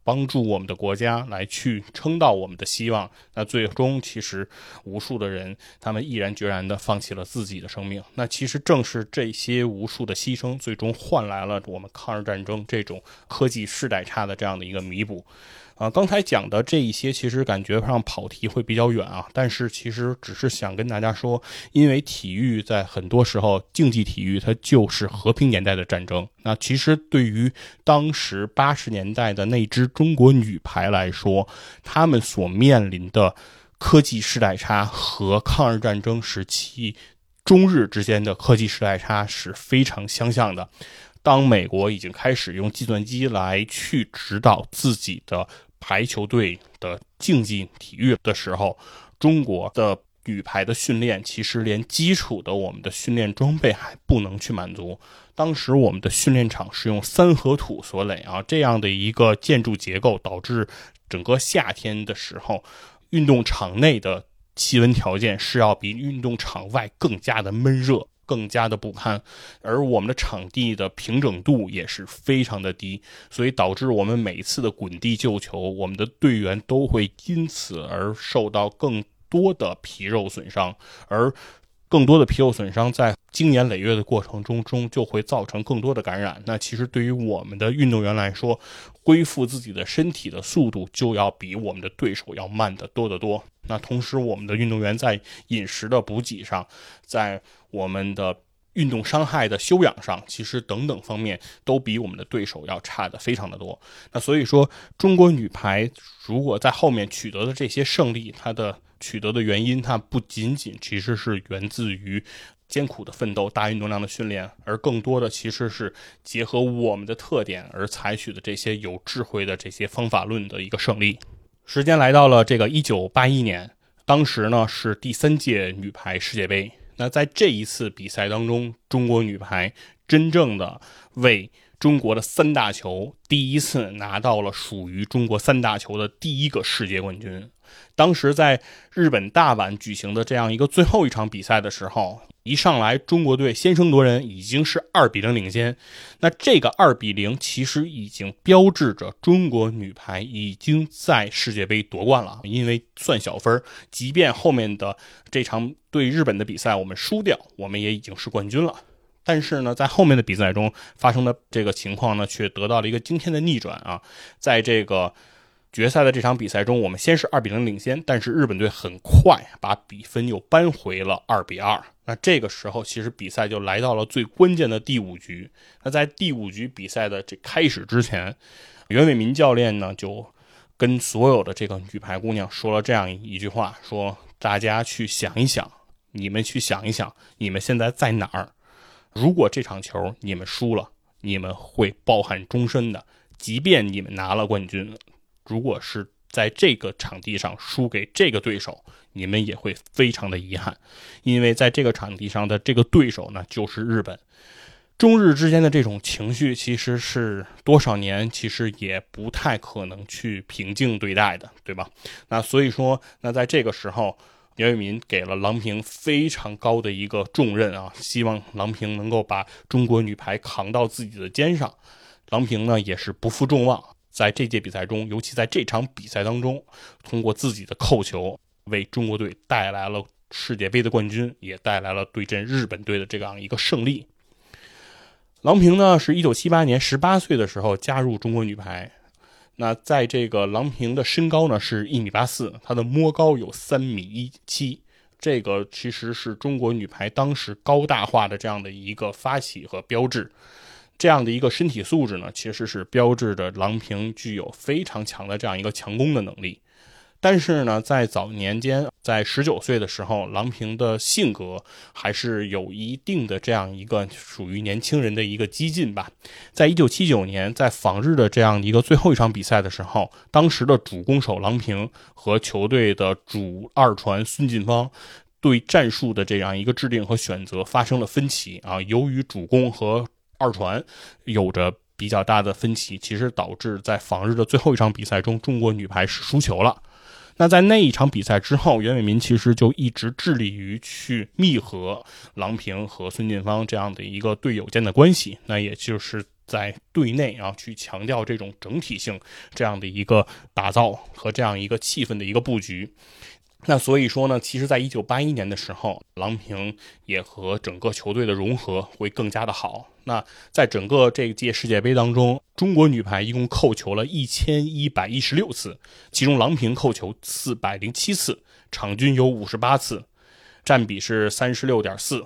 帮助我们的国家来去撑到我们的希望，那最终其实无数的人他们毅然决然地放弃了自己的生命。那其实正是这些无数的牺牲，最终换来了我们抗日战争这种科技世代差的这样的一个弥补。啊，刚才讲的这一些，其实感觉上跑题会比较远啊，但是其实只是想跟大家说，因为体育在很多时候，竞技体育它就是和平年代的战争。那其实对于当时八十年代的那支中国女排来说，他们所面临的科技时代差和抗日战争时期中日之间的科技时代差是非常相像的。当美国已经开始用计算机来去指导自己的排球队的竞技体育的时候，中国的女排的训练其实连基础的我们的训练装备还不能去满足。当时我们的训练场是用三合土所垒啊，这样的一个建筑结构导致整个夏天的时候，运动场内的气温条件是要比运动场外更加的闷热。更加的不堪，而我们的场地的平整度也是非常的低，所以导致我们每次的滚地救球，我们的队员都会因此而受到更多的皮肉损伤，而更多的皮肉损伤在经年累月的过程中中就会造成更多的感染。那其实对于我们的运动员来说，恢复自己的身体的速度就要比我们的对手要慢得多得多。那同时，我们的运动员在饮食的补给上，在我们的运动伤害的修养上，其实等等方面都比我们的对手要差的非常的多。那所以说，中国女排如果在后面取得的这些胜利，它的取得的原因，它不仅仅其实是源自于艰苦的奋斗、大运动量的训练，而更多的其实是结合我们的特点而采取的这些有智慧的这些方法论的一个胜利。时间来到了这个一九八一年，当时呢是第三届女排世界杯。那在这一次比赛当中，中国女排真正的为中国的三大球第一次拿到了属于中国三大球的第一个世界冠军。当时在日本大阪举行的这样一个最后一场比赛的时候。一上来，中国队先声夺人，已经是二比零领先。那这个二比零其实已经标志着中国女排已经在世界杯夺冠了。因为算小分儿，即便后面的这场对日本的比赛我们输掉，我们也已经是冠军了。但是呢，在后面的比赛中发生的这个情况呢，却得到了一个惊天的逆转啊！在这个。决赛的这场比赛中，我们先是二比零领先，但是日本队很快把比分又扳回了二比二。那这个时候，其实比赛就来到了最关键的第五局。那在第五局比赛的这开始之前，袁伟民教练呢就跟所有的这个女排姑娘说了这样一句话：说大家去想一想，你们去想一想，你们现在在哪儿？如果这场球你们输了，你们会抱憾终身的，即便你们拿了冠军。如果是在这个场地上输给这个对手，你们也会非常的遗憾，因为在这个场地上的这个对手呢，就是日本。中日之间的这种情绪，其实是多少年其实也不太可能去平静对待的，对吧？那所以说，那在这个时候，姚伟民给了郎平非常高的一个重任啊，希望郎平能够把中国女排扛到自己的肩上。郎平呢，也是不负众望。在这届比赛中，尤其在这场比赛当中，通过自己的扣球，为中国队带来了世界杯的冠军，也带来了对阵日本队的这样一个胜利。郎平呢，是一九七八年十八岁的时候加入中国女排，那在这个郎平的身高呢是一米八四，她的摸高有三米一七，这个其实是中国女排当时高大化的这样的一个发起和标志。这样的一个身体素质呢，其实是标志着郎平具有非常强的这样一个强攻的能力。但是呢，在早年间，在十九岁的时候，郎平的性格还是有一定的这样一个属于年轻人的一个激进吧。在一九七九年，在访日的这样一个最后一场比赛的时候，当时的主攻手郎平和球队的主二传孙晋芳对战术的这样一个制定和选择发生了分歧啊。由于主攻和二传有着比较大的分歧，其实导致在访日的最后一场比赛中，中国女排是输球了。那在那一场比赛之后，袁伟民其实就一直致力于去密合郎平和孙晋芳这样的一个队友间的关系。那也就是在队内啊去强调这种整体性这样的一个打造和这样一个气氛的一个布局。那所以说呢，其实，在一九八一年的时候，郎平也和整个球队的融合会更加的好。那在整个这届世界杯当中，中国女排一共扣球了一千一百一十六次，其中郎平扣球四百零七次，场均有五十八次，占比是三十六点四。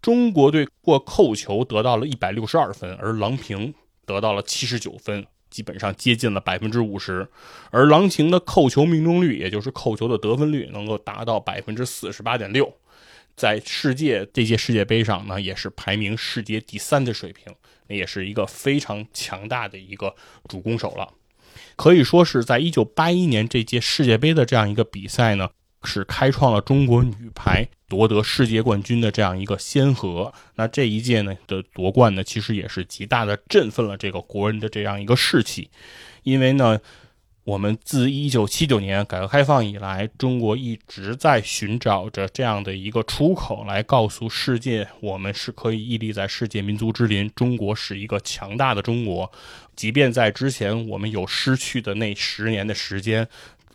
中国队过扣球得到了一百六十二分，而郎平得到了七十九分。基本上接近了百分之五十，而郎平的扣球命中率，也就是扣球的得分率，能够达到百分之四十八点六，在世界这届世界杯上呢，也是排名世界第三的水平，那也是一个非常强大的一个主攻手了，可以说是在一九八一年这届世界杯的这样一个比赛呢。是开创了中国女排夺得世界冠军的这样一个先河。那这一届呢的夺冠呢，其实也是极大的振奋了这个国人的这样一个士气。因为呢，我们自一九七九年改革开放以来，中国一直在寻找着这样的一个出口，来告诉世界，我们是可以屹立在世界民族之林，中国是一个强大的中国。即便在之前我们有失去的那十年的时间。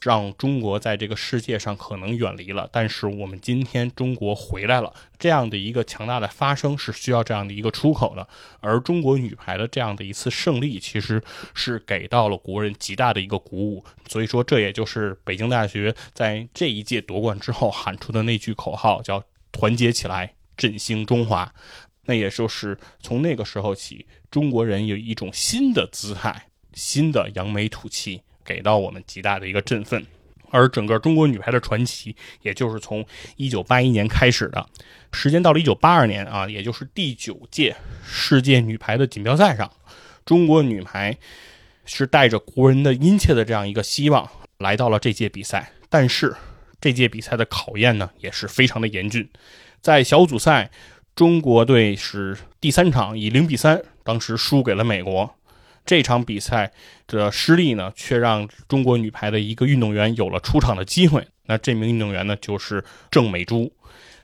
让中国在这个世界上可能远离了，但是我们今天中国回来了，这样的一个强大的发生是需要这样的一个出口的。而中国女排的这样的一次胜利，其实是给到了国人极大的一个鼓舞。所以说，这也就是北京大学在这一届夺冠之后喊出的那句口号，叫“团结起来，振兴中华”。那也就是从那个时候起，中国人有一种新的姿态，新的扬眉吐气。给到我们极大的一个振奋，而整个中国女排的传奇，也就是从一九八一年开始的，时间到了一九八二年啊，也就是第九届世界女排的锦标赛上，中国女排是带着国人的殷切的这样一个希望来到了这届比赛，但是这届比赛的考验呢，也是非常的严峻，在小组赛，中国队是第三场以零比三，当时输给了美国。这场比赛的失利呢，却让中国女排的一个运动员有了出场的机会。那这名运动员呢，就是郑美珠。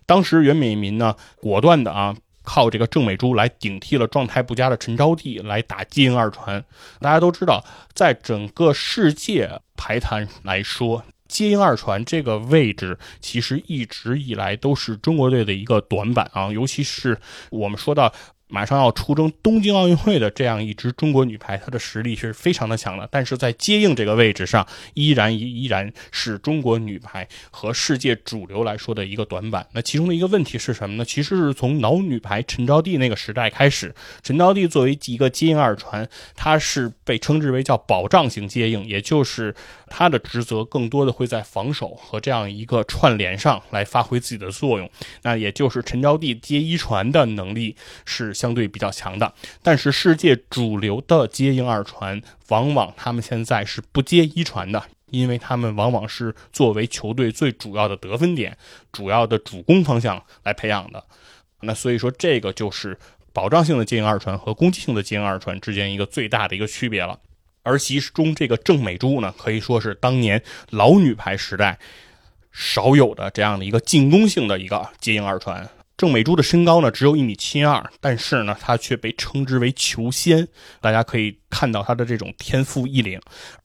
当时袁美民呢，果断的啊，靠这个郑美珠来顶替了状态不佳的陈招娣来打接应二传。大家都知道，在整个世界排坛来说，接应二传这个位置，其实一直以来都是中国队的一个短板啊，尤其是我们说到。马上要出征东京奥运会的这样一支中国女排，她的实力是非常的强的，但是在接应这个位置上，依然依依然是中国女排和世界主流来说的一个短板。那其中的一个问题是什么呢？其实是从老女排陈招娣那个时代开始，陈招娣作为一个接应二传，她是被称之为叫保障型接应，也就是她的职责更多的会在防守和这样一个串联上来发挥自己的作用。那也就是陈招娣接一传的能力是。相对比较强的，但是世界主流的接应二传，往往他们现在是不接一传的，因为他们往往是作为球队最主要的得分点、主要的主攻方向来培养的。那所以说，这个就是保障性的接应二传和攻击性的接应二传之间一个最大的一个区别了。而其中这个郑美珠呢，可以说是当年老女排时代少有的这样的一个进攻性的一个接应二传。郑美珠的身高呢只有一米七二，但是呢她却被称之为球仙，大家可以看到她的这种天赋异禀。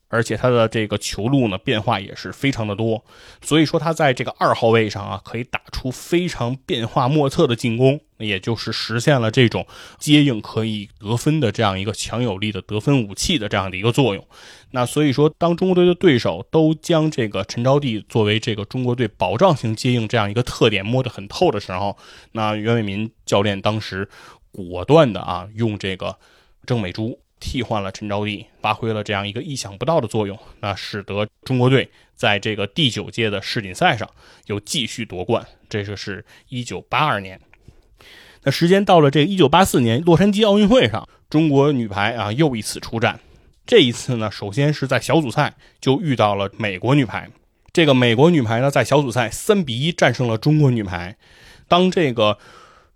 而且他的这个球路呢变化也是非常的多，所以说他在这个二号位上啊，可以打出非常变化莫测的进攻，也就是实现了这种接应可以得分的这样一个强有力的得分武器的这样的一个作用。那所以说，当中国队的对手都将这个陈招娣作为这个中国队保障型接应这样一个特点摸得很透的时候，那袁伟民教练当时果断的啊，用这个郑美珠。替换了陈招娣，发挥了这样一个意想不到的作用，那使得中国队在这个第九届的世锦赛上又继续夺冠。这个是一九八二年。那时间到了这一九八四年洛杉矶奥运会上，中国女排啊又一次出战。这一次呢，首先是在小组赛就遇到了美国女排。这个美国女排呢，在小组赛三比一战胜了中国女排。当这个。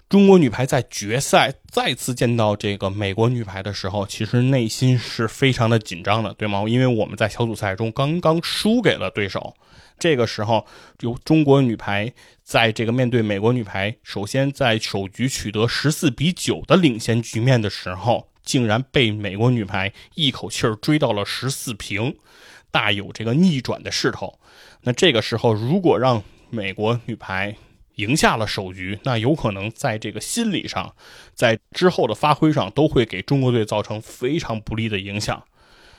中国女排在决赛再次见到这个美国女排的时候，其实内心是非常的紧张的，对吗？因为我们在小组赛中刚刚输给了对手，这个时候由中国女排在这个面对美国女排，首先在首局取得十四比九的领先局面的时候，竟然被美国女排一口气儿追到了十四平，大有这个逆转的势头。那这个时候，如果让美国女排，赢下了首局，那有可能在这个心理上，在之后的发挥上都会给中国队造成非常不利的影响。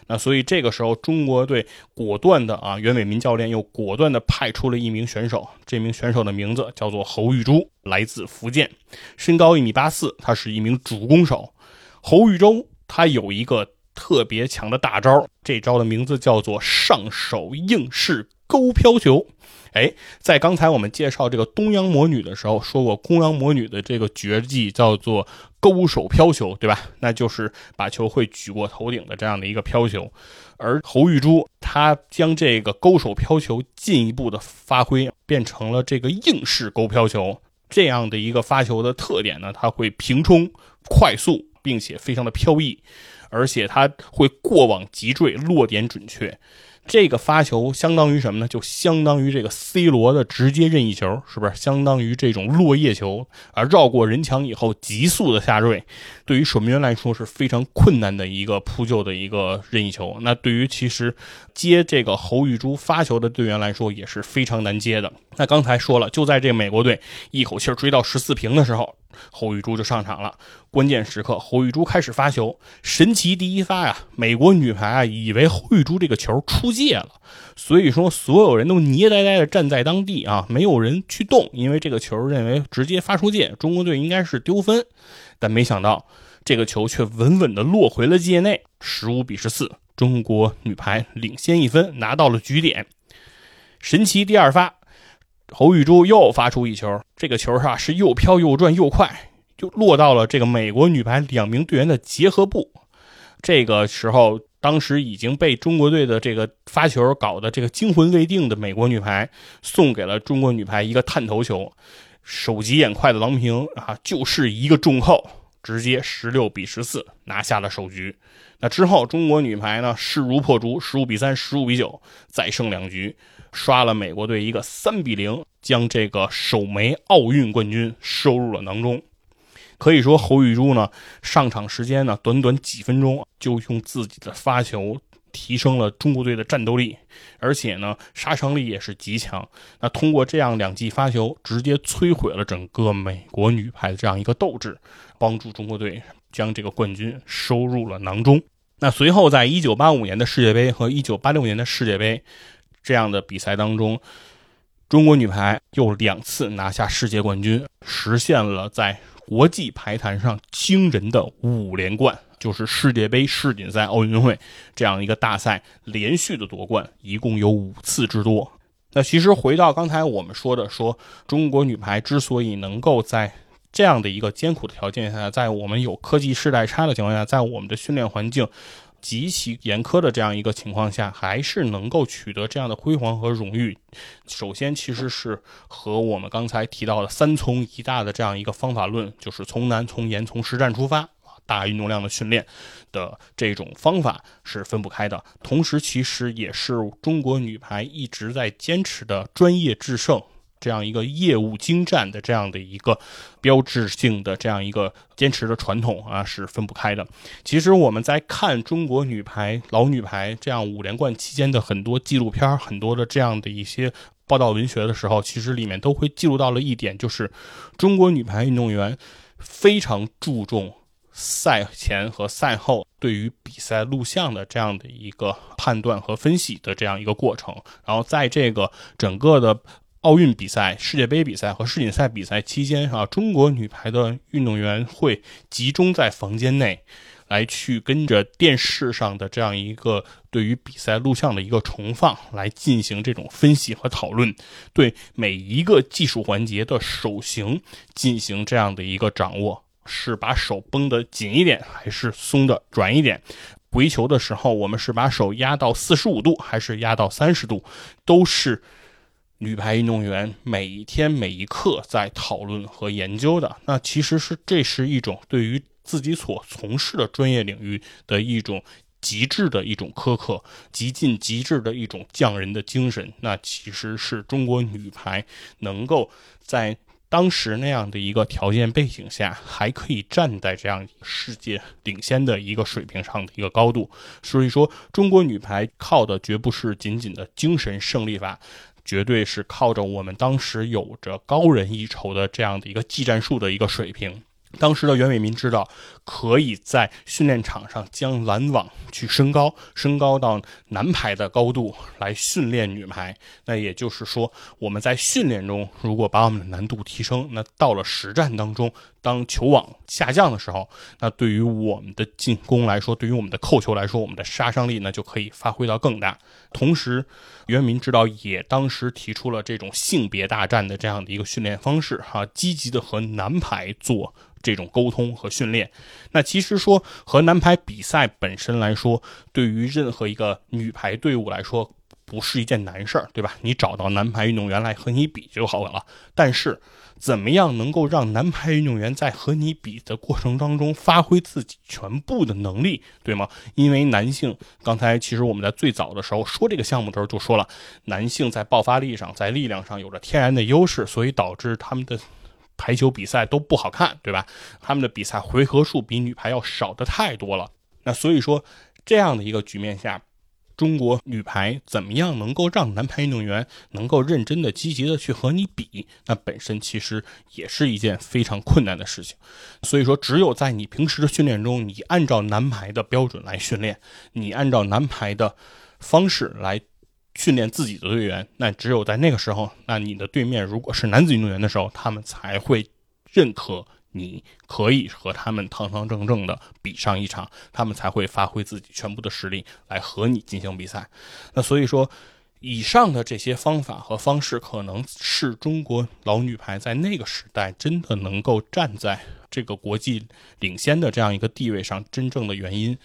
那所以这个时候，中国队果断的啊，袁伟民教练又果断的派出了一名选手，这名选手的名字叫做侯玉珠，来自福建，身高一米八四，他是一名主攻手。侯玉洲他有一个特别强的大招，这招的名字叫做上手硬式勾飘球。哎，在刚才我们介绍这个东洋魔女的时候，说过东洋魔女的这个绝技叫做勾手飘球，对吧？那就是把球会举过头顶的这样的一个飘球。而侯玉珠她将这个勾手飘球进一步的发挥，变成了这个硬式勾飘球这样的一个发球的特点呢，它会平冲、快速，并且非常的飘逸，而且它会过网急坠，落点准确。这个发球相当于什么呢？就相当于这个 C 罗的直接任意球，是不是？相当于这种落叶球，啊绕过人墙以后急速的下坠，对于守门员来说是非常困难的一个扑救的一个任意球。那对于其实接这个侯玉珠发球的队员来说也是非常难接的。那刚才说了，就在这美国队一口气追到十四平的时候。侯玉珠就上场了，关键时刻，侯玉珠开始发球，神奇第一发呀！美国女排啊，以为侯玉珠这个球出界了，所以说所有人都捏呆呆的站在当地啊，没有人去动，因为这个球认为直接发出界，中国队应该是丢分，但没想到这个球却稳稳的落回了界内，十五比十四，中国女排领先一分，拿到了局点。神奇第二发。侯玉珠又发出一球，这个球哈是又飘又转又快，就落到了这个美国女排两名队员的结合部。这个时候，当时已经被中国队的这个发球搞得这个惊魂未定的美国女排，送给了中国女排一个探头球。手疾眼快的郎平啊，就是一个重扣，直接十六比十四拿下了首局。那之后，中国女排呢势如破竹，十五比三、十五比九，再胜两局。刷了美国队一个三比零，将这个首枚奥运冠军收入了囊中。可以说，侯玉珠呢上场时间呢短短几分钟，就用自己的发球提升了中国队的战斗力，而且呢杀伤力也是极强。那通过这样两记发球，直接摧毁了整个美国女排的这样一个斗志，帮助中国队将这个冠军收入了囊中。那随后，在一九八五年的世界杯和一九八六年的世界杯。这样的比赛当中，中国女排又两次拿下世界冠军，实现了在国际排坛上惊人的五连冠，就是世界杯、世锦赛、奥运会这样一个大赛连续的夺冠，一共有五次之多。那其实回到刚才我们说的，说中国女排之所以能够在这样的一个艰苦的条件下，在我们有科技世代差的情况下，在我们的训练环境。极其严苛的这样一个情况下，还是能够取得这样的辉煌和荣誉。首先，其实是和我们刚才提到的“三从一大”的这样一个方法论，就是从难、从严、从实战出发大运动量的训练的这种方法是分不开的。同时，其实也是中国女排一直在坚持的专业制胜这样一个业务精湛的这样的一个标志性的这样一个坚持的传统啊，是分不开的。其实我们在看中国女排、老女排这样五连冠期间的很多纪录片、很多的这样的一些报道文学的时候，其实里面都会记录到了一点，就是中国女排运动员非常注重。赛前和赛后对于比赛录像的这样的一个判断和分析的这样一个过程，然后在这个整个的奥运比赛、世界杯比赛和世锦赛比赛期间，啊，中国女排的运动员会集中在房间内，来去跟着电视上的这样一个对于比赛录像的一个重放来进行这种分析和讨论，对每一个技术环节的手型进行这样的一个掌握。是把手绷得紧一点，还是松的软一点？回球的时候，我们是把手压到四十五度，还是压到三十度？都是女排运动员每一天每一刻在讨论和研究的。那其实是这是一种对于自己所从事的专业领域的一种极致的一种苛刻，极尽极致的一种匠人的精神。那其实是中国女排能够在。当时那样的一个条件背景下，还可以站在这样世界领先的一个水平上的一个高度，所以说中国女排靠的绝不是仅仅的精神胜利法，绝对是靠着我们当时有着高人一筹的这样的一个技战术的一个水平。当时的袁伟民知道，可以在训练场上将拦网去升高，升高到男排的高度来训练女排。那也就是说，我们在训练中如果把我们的难度提升，那到了实战当中，当球网下降的时候，那对于我们的进攻来说，对于我们的扣球来说，我们的杀伤力呢就可以发挥到更大。同时，袁明指导也当时提出了这种性别大战的这样的一个训练方式，哈，积极的和男排做。这种沟通和训练，那其实说和男排比赛本身来说，对于任何一个女排队伍来说，不是一件难事儿，对吧？你找到男排运动员来和你比就好了。但是，怎么样能够让男排运动员在和你比的过程当中发挥自己全部的能力，对吗？因为男性，刚才其实我们在最早的时候说这个项目的时候就说了，男性在爆发力上、在力量上有着天然的优势，所以导致他们的。排球比赛都不好看，对吧？他们的比赛回合数比女排要少的太多了。那所以说，这样的一个局面下，中国女排怎么样能够让男排运动员能够认真的、积极的去和你比？那本身其实也是一件非常困难的事情。所以说，只有在你平时的训练中，你按照男排的标准来训练，你按照男排的方式来。训练自己的队员，那只有在那个时候，那你的对面如果是男子运动员的时候，他们才会认可你可以和他们堂堂正正的比上一场，他们才会发挥自己全部的实力来和你进行比赛。那所以说，以上的这些方法和方式，可能是中国老女排在那个时代真的能够站在这个国际领先的这样一个地位上真正的原因。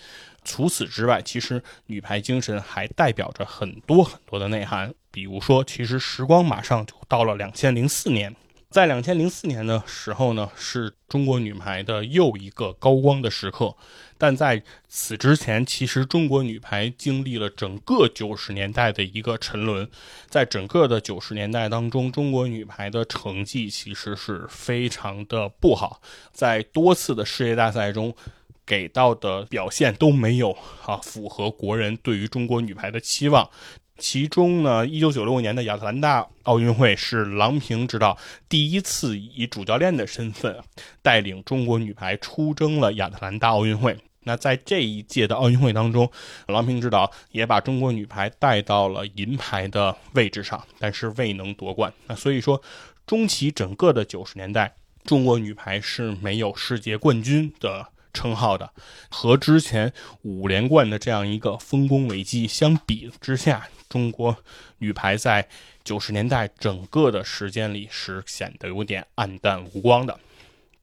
除此之外，其实女排精神还代表着很多很多的内涵。比如说，其实时光马上就到了两千零四年，在两千零四年的时候呢，是中国女排的又一个高光的时刻。但在此之前，其实中国女排经历了整个九十年代的一个沉沦。在整个的九十年代当中，中国女排的成绩其实是非常的不好，在多次的世界大赛中。给到的表现都没有啊，符合国人对于中国女排的期望。其中呢，一九九六年的亚特兰大奥运会是郎平指导第一次以主教练的身份带领中国女排出征了亚特兰大奥运会。那在这一届的奥运会当中，郎平指导也把中国女排带到了银牌的位置上，但是未能夺冠。那所以说，中期整个的九十年代，中国女排是没有世界冠军的。称号的，和之前五连冠的这样一个丰功伟绩相比之下，中国女排在九十年代整个的时间里是显得有点黯淡无光的。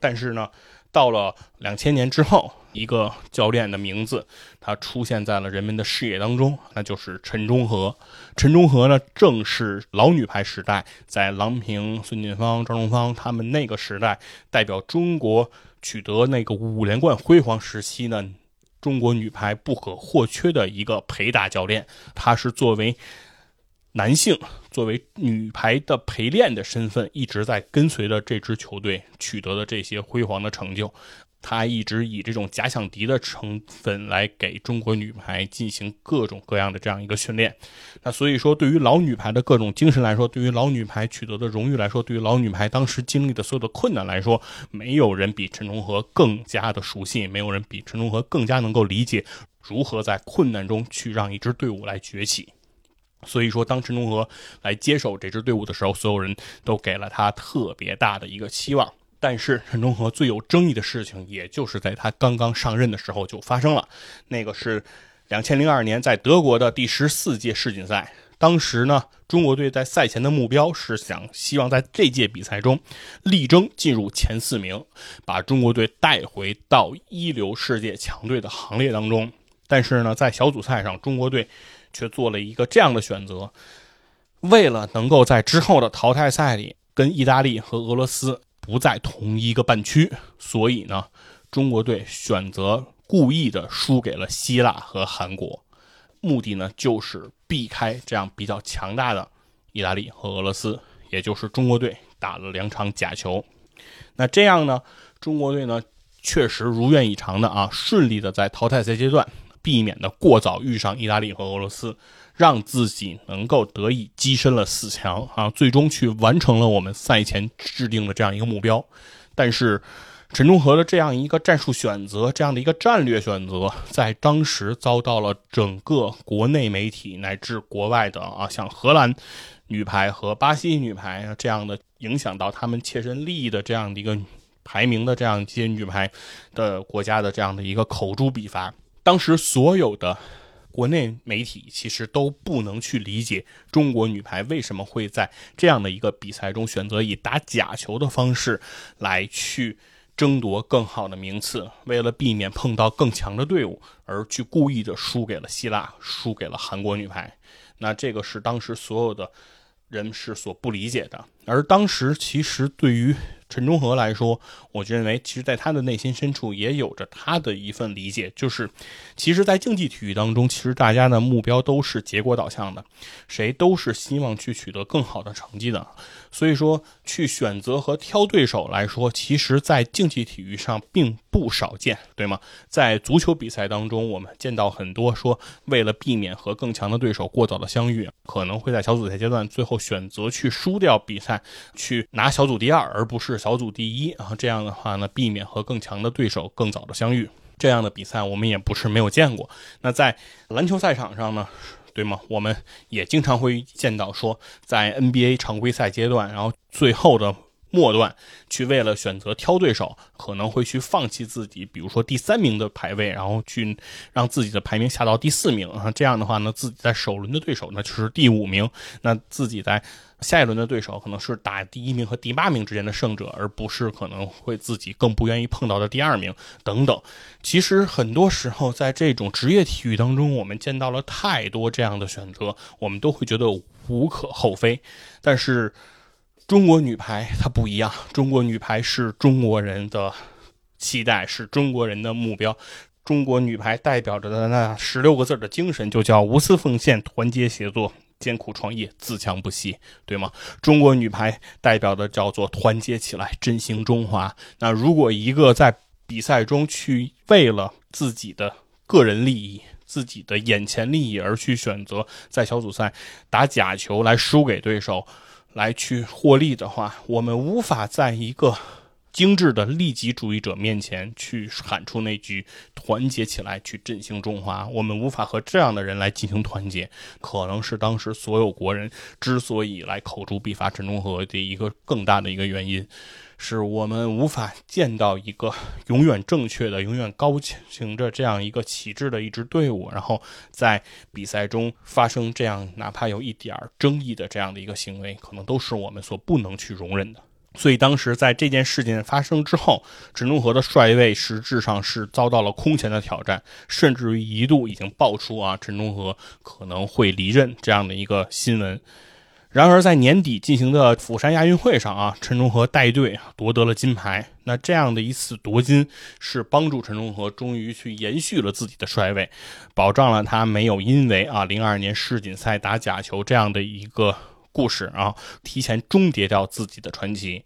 但是呢，到了两千年之后，一个教练的名字他出现在了人们的视野当中，那就是陈忠和。陈忠和呢，正是老女排时代在郎平、孙晋芳、张荣芳他们那个时代代表中国。取得那个五连冠辉煌时期呢，中国女排不可或缺的一个陪打教练，他是作为男性作为女排的陪练的身份，一直在跟随着这支球队取得的这些辉煌的成就。他一直以这种假想敌的成分来给中国女排进行各种各样的这样一个训练。那所以说，对于老女排的各种精神来说，对于老女排取得的荣誉来说，对于老女排当时经历的所有的困难来说，没有人比陈忠和更加的熟悉，没有人比陈忠和更加能够理解如何在困难中去让一支队伍来崛起。所以说，当陈忠和来接手这支队伍的时候，所有人都给了他特别大的一个期望。但是陈忠和最有争议的事情，也就是在他刚刚上任的时候就发生了。那个是两千零二年在德国的第十四届世锦赛。当时呢，中国队在赛前的目标是想希望在这届比赛中力争进入前四名，把中国队带回到一流世界强队的行列当中。但是呢，在小组赛上，中国队却做了一个这样的选择：为了能够在之后的淘汰赛里跟意大利和俄罗斯。不在同一个半区，所以呢，中国队选择故意的输给了希腊和韩国，目的呢就是避开这样比较强大的意大利和俄罗斯，也就是中国队打了两场假球。那这样呢，中国队呢确实如愿以偿的啊，顺利的在淘汰赛阶段避免的过早遇上意大利和俄罗斯。让自己能够得以跻身了四强啊，最终去完成了我们赛前制定的这样一个目标。但是，陈忠和的这样一个战术选择，这样的一个战略选择，在当时遭到了整个国内媒体乃至国外的啊，像荷兰女排和巴西女排啊这样的影响到他们切身利益的这样的一个排名的这样一些女排的国家的这样的一个口诛笔伐。当时所有的。国内媒体其实都不能去理解中国女排为什么会在这样的一个比赛中选择以打假球的方式来去争夺更好的名次，为了避免碰到更强的队伍而去故意的输给了希腊，输给了韩国女排。那这个是当时所有的人是所不理解的，而当时其实对于。陈忠和来说，我认为，其实，在他的内心深处也有着他的一份理解，就是，其实，在竞技体育当中，其实大家的目标都是结果导向的，谁都是希望去取得更好的成绩的。所以说，去选择和挑对手来说，其实，在竞技体育上并不少见，对吗？在足球比赛当中，我们见到很多说，为了避免和更强的对手过早的相遇，可能会在小组赛阶段最后选择去输掉比赛，去拿小组第二，而不是。小组第一啊，这样的话呢，避免和更强的对手更早的相遇。这样的比赛我们也不是没有见过。那在篮球赛场上呢，对吗？我们也经常会见到说，在 NBA 常规赛阶段，然后最后的。末段去为了选择挑对手，可能会去放弃自己，比如说第三名的排位，然后去让自己的排名下到第四名。这样的话呢，自己在首轮的对手呢就是第五名，那自己在下一轮的对手可能是打第一名和第八名之间的胜者，而不是可能会自己更不愿意碰到的第二名等等。其实很多时候在这种职业体育当中，我们见到了太多这样的选择，我们都会觉得无可厚非，但是。中国女排它不一样，中国女排是中国人的期待，是中国人的目标。中国女排代表着的那十六个字的精神，就叫无私奉献、团结协作、艰苦创业、自强不息，对吗？中国女排代表的叫做团结起来，振兴中华。那如果一个在比赛中去为了自己的个人利益、自己的眼前利益而去选择在小组赛打假球来输给对手，来去获利的话，我们无法在一个精致的利己主义者面前去喊出那句“团结起来，去振兴中华”。我们无法和这样的人来进行团结，可能是当时所有国人之所以来口诛笔伐陈忠和的一个更大的一个原因。是我们无法见到一个 永远正确的、永远高行着这样一个旗帜的一支队伍，然后在比赛中发生这样哪怕有一点争议的这样的一个行为，可能都是我们所不能去容忍的。所以当时在这件事件发生之后，陈忠和的帅位实质上是遭到了空前的挑战，甚至于一度已经爆出啊陈忠和可能会离任这样的一个新闻。然而，在年底进行的釜山亚运会上啊，陈忠和带队夺得了金牌。那这样的一次夺金，是帮助陈忠和终于去延续了自己的帅位，保障了他没有因为啊零二年世锦赛打假球这样的一个故事啊，提前终结掉自己的传奇。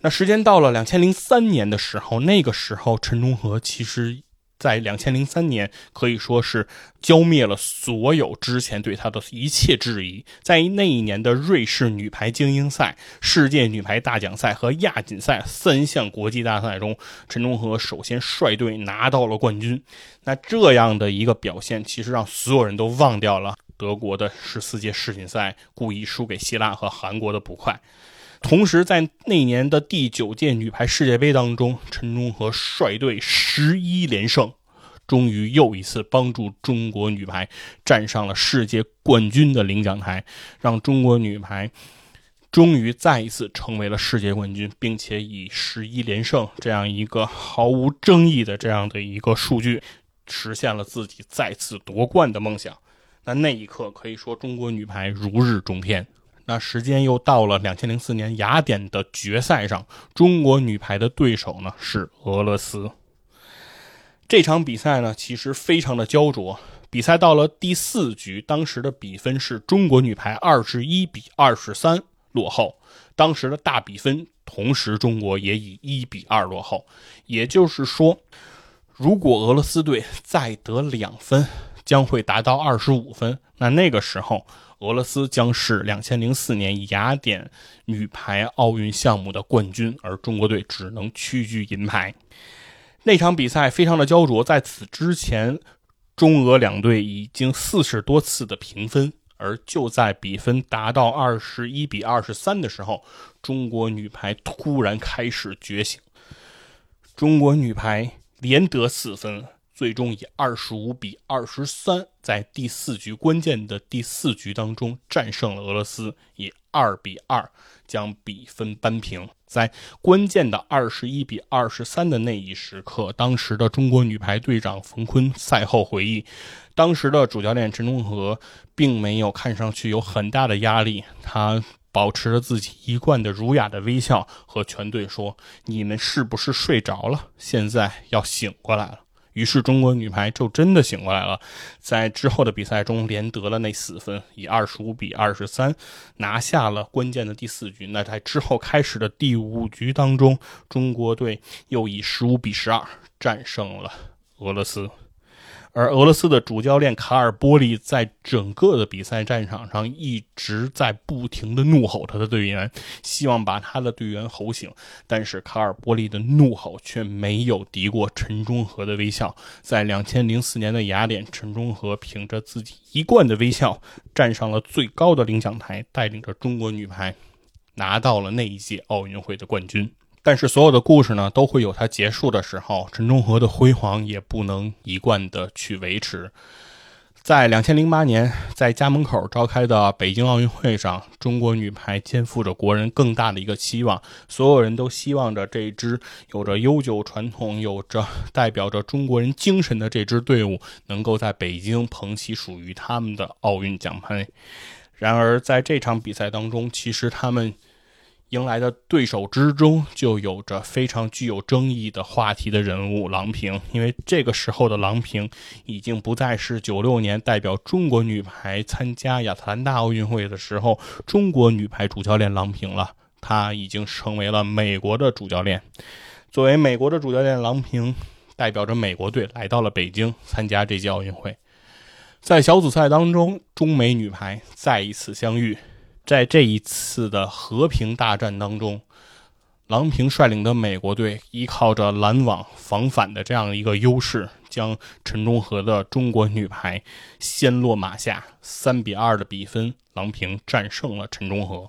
那时间到了两千零三年的时候，那个时候陈忠和其实。在两千零三年，可以说是浇灭了所有之前对他的一切质疑。在那一年的瑞士女排精英赛、世界女排大奖赛和亚锦赛三项国际大赛中，陈忠和首先率队拿到了冠军。那这样的一个表现，其实让所有人都忘掉了德国的十四届世锦赛故意输给希腊和韩国的不快。同时，在那年的第九届女排世界杯当中，陈忠和率队十一连胜，终于又一次帮助中国女排站上了世界冠军的领奖台，让中国女排终于再一次成为了世界冠军，并且以十一连胜这样一个毫无争议的这样的一个数据，实现了自己再次夺冠的梦想。那那一刻，可以说中国女排如日中天。那时间又到了两千零四年雅典的决赛上，中国女排的对手呢是俄罗斯。这场比赛呢其实非常的焦灼，比赛到了第四局，当时的比分是中国女排二十一比二十三落后。当时的大比分，同时中国也以一比二落后。也就是说，如果俄罗斯队再得两分，将会达到二十五分。那那个时候。俄罗斯将是两千零四年雅典女排奥运项目的冠军，而中国队只能屈居银牌。那场比赛非常的焦灼，在此之前，中俄两队已经四十多次的平分，而就在比分达到二十一比二十三的时候，中国女排突然开始觉醒，中国女排连得四分。最终以二十五比二十三，在第四局关键的第四局当中战胜了俄罗斯，以二比二将比分扳平。在关键的二十一比二十三的那一时刻，当时的中国女排队长冯坤赛后回忆，当时的主教练陈忠和并没有看上去有很大的压力，他保持着自己一贯的儒雅的微笑，和全队说：“你们是不是睡着了？现在要醒过来了。”于是中国女排就真的醒过来了，在之后的比赛中连得了那四分，以二十五比二十三拿下了关键的第四局。那在之后开始的第五局当中，中国队又以十五比十二战胜了俄罗斯。而俄罗斯的主教练卡尔波利在整个的比赛战场上一直在不停的怒吼他的队员，希望把他的队员吼醒。但是卡尔波利的怒吼却没有敌过陈忠和的微笑。在两千零四年的雅典，陈忠和凭着自己一贯的微笑站上了最高的领奖台，带领着中国女排拿到了那一届奥运会的冠军。但是所有的故事呢，都会有它结束的时候。陈忠和的辉煌也不能一贯的去维持。在两千零八年，在家门口召开的北京奥运会上，中国女排肩负着国人更大的一个期望。所有人都希望着这支有着悠久传统、有着代表着中国人精神的这支队伍，能够在北京捧起属于他们的奥运奖牌。然而，在这场比赛当中，其实他们。迎来的对手之中，就有着非常具有争议的话题的人物郎平，因为这个时候的郎平已经不再是九六年代表中国女排参加亚特兰大奥运会的时候中国女排主教练郎平了，她已经成为了美国的主教练。作为美国的主教练，郎平代表着美国队来到了北京参加这届奥运会。在小组赛当中，中美女排再一次相遇。在这一次的和平大战当中，郎平率领的美国队依靠着拦网防反的这样一个优势，将陈忠和的中国女排先落马下，三比二的比分，郎平战胜了陈忠和，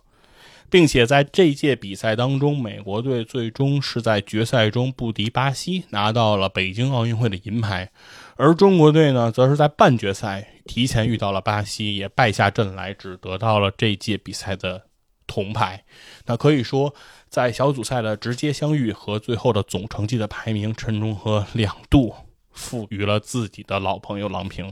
并且在这届比赛当中，美国队最终是在决赛中不敌巴西，拿到了北京奥运会的银牌。而中国队呢，则是在半决赛提前遇到了巴西，也败下阵来，只得到了这届比赛的铜牌。那可以说，在小组赛的直接相遇和最后的总成绩的排名，陈忠和两度赋予了自己的老朋友郎平。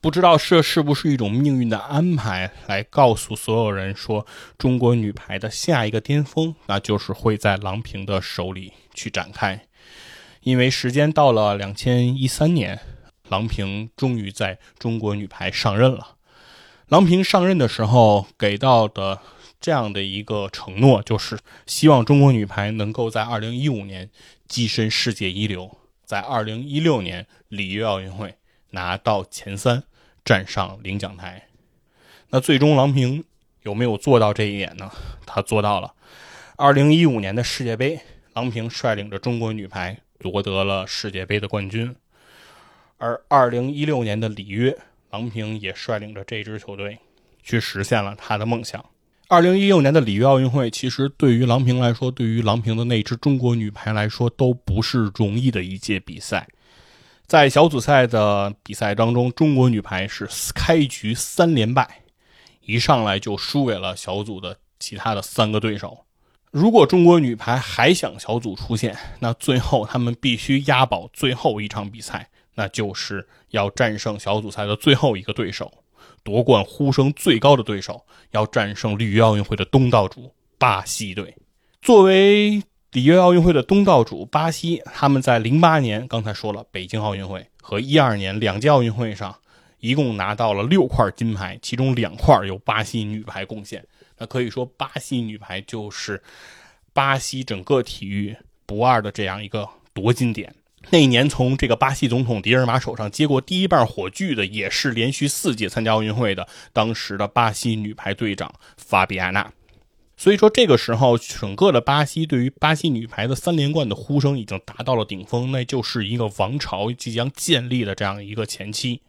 不知道这是不是一种命运的安排，来告诉所有人说，中国女排的下一个巅峰，那就是会在郎平的手里去展开。因为时间到了两千一三年，郎平终于在中国女排上任了。郎平上任的时候给到的这样的一个承诺，就是希望中国女排能够在二零一五年跻身世界一流，在二零一六年里约奥运会拿到前三。站上领奖台，那最终郎平有没有做到这一点呢？他做到了。二零一五年的世界杯，郎平率领着中国女排夺得了世界杯的冠军。而二零一六年的里约，郎平也率领着这支球队去实现了他的梦想。二零一六年的里约奥运会，其实对于郎平来说，对于郎平的那支中国女排来说，都不是容易的一届比赛。在小组赛的比赛当中，中国女排是开局三连败，一上来就输给了小组的其他的三个对手。如果中国女排还想小组出线，那最后他们必须押宝最后一场比赛，那就是要战胜小组赛的最后一个对手，夺冠呼声最高的对手，要战胜里约奥运会的东道主巴西队。作为里约奥运会的东道主巴西，他们在零八年，刚才说了北京奥运会和一二年两届奥运会上，一共拿到了六块金牌，其中两块由巴西女排贡献。那可以说，巴西女排就是巴西整个体育不二的这样一个夺金点。那一年，从这个巴西总统迪尔马手上接过第一棒火炬的，也是连续四届参加奥运会的当时的巴西女排队长法比安娜。所以说，这个时候，整个的巴西对于巴西女排的三连冠的呼声已经达到了顶峰，那就是一个王朝即将建立的这样一个前期。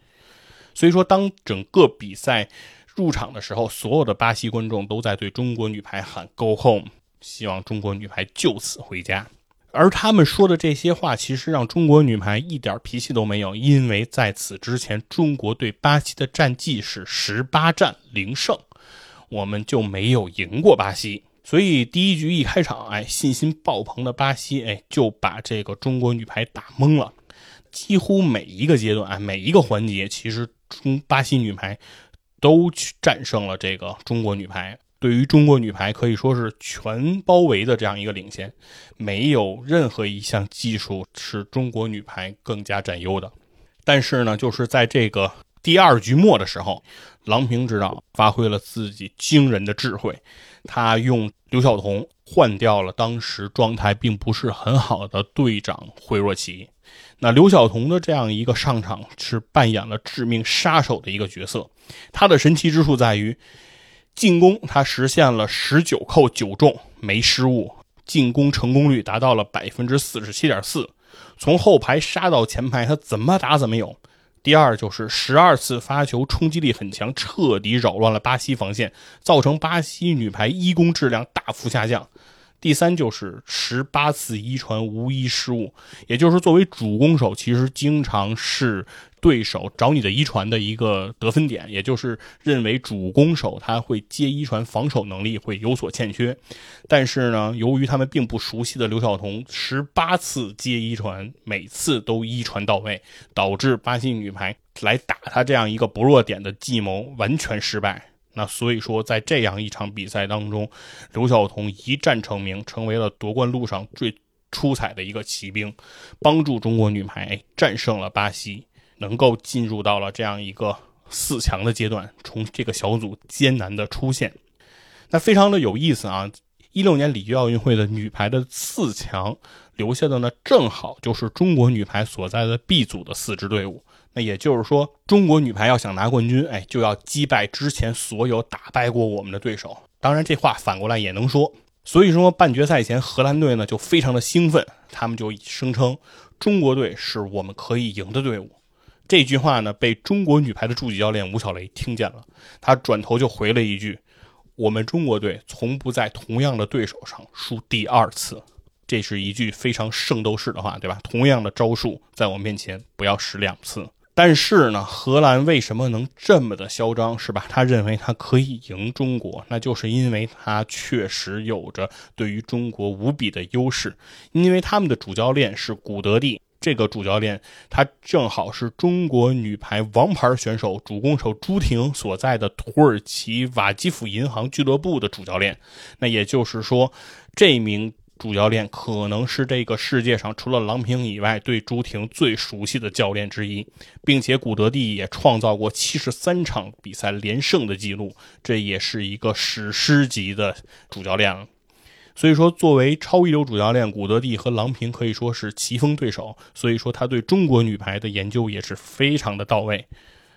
所以说，当整个比赛入场的时候，所有的巴西观众都在对中国女排喊 “Go home”，希望中国女排就此回家。而他们说的这些话，其实让中国女排一点脾气都没有，因为在此之前，中国对巴西的战绩是十八战零胜。我们就没有赢过巴西，所以第一局一开场，哎，信心爆棚的巴西，哎，就把这个中国女排打懵了。几乎每一个阶段，哎，每一个环节，其实中巴西女排都去战胜了这个中国女排。对于中国女排，可以说是全包围的这样一个领先，没有任何一项技术是中国女排更加占优的。但是呢，就是在这个。第二局末的时候，郎平指导发挥了自己惊人的智慧，他用刘晓彤换掉了当时状态并不是很好的队长惠若琪。那刘晓彤的这样一个上场是扮演了致命杀手的一个角色，他的神奇之处在于进攻，他实现了十九扣九中没失误，进攻成功率达到了百分之四十七点四，从后排杀到前排，他怎么打怎么有。第二就是十二次发球冲击力很强，彻底扰乱了巴西防线，造成巴西女排一攻质量大幅下降。第三就是十八次一传无一失误，也就是作为主攻手，其实经常是对手找你的一传的一个得分点，也就是认为主攻手他会接一传，防守能力会有所欠缺。但是呢，由于他们并不熟悉的刘晓彤，十八次接一传，每次都一传到位，导致巴西女排来打他这样一个不弱点的计谋完全失败。那所以说，在这样一场比赛当中，刘晓彤一战成名，成为了夺冠路上最出彩的一个骑兵，帮助中国女排战胜了巴西，能够进入到了这样一个四强的阶段，从这个小组艰难的出现。那非常的有意思啊！一六年里约奥运会的女排的四强留下的呢，正好就是中国女排所在的 B 组的四支队伍。那也就是说，中国女排要想拿冠军，哎，就要击败之前所有打败过我们的对手。当然，这话反过来也能说。所以说，半决赛前，荷兰队呢就非常的兴奋，他们就声称中国队是我们可以赢的队伍。这句话呢，被中国女排的助理教练吴晓雷听见了，他转头就回了一句：“我们中国队从不在同样的对手上输第二次。”这是一句非常圣斗士的话，对吧？同样的招数，在我面前不要使两次。但是呢，荷兰为什么能这么的嚣张，是吧？他认为他可以赢中国，那就是因为他确实有着对于中国无比的优势。因为他们的主教练是古德蒂，这个主教练他正好是中国女排王牌选手主攻手朱婷所在的土耳其瓦基辅银行俱乐部的主教练。那也就是说，这名主教练可能是这个世界上除了郎平以外对朱婷最熟悉的教练之一，并且古德蒂也创造过七十三场比赛连胜的记录，这也是一个史诗级的主教练了。所以说，作为超一流主教练，古德蒂和郎平可以说是棋逢对手。所以说，他对中国女排的研究也是非常的到位。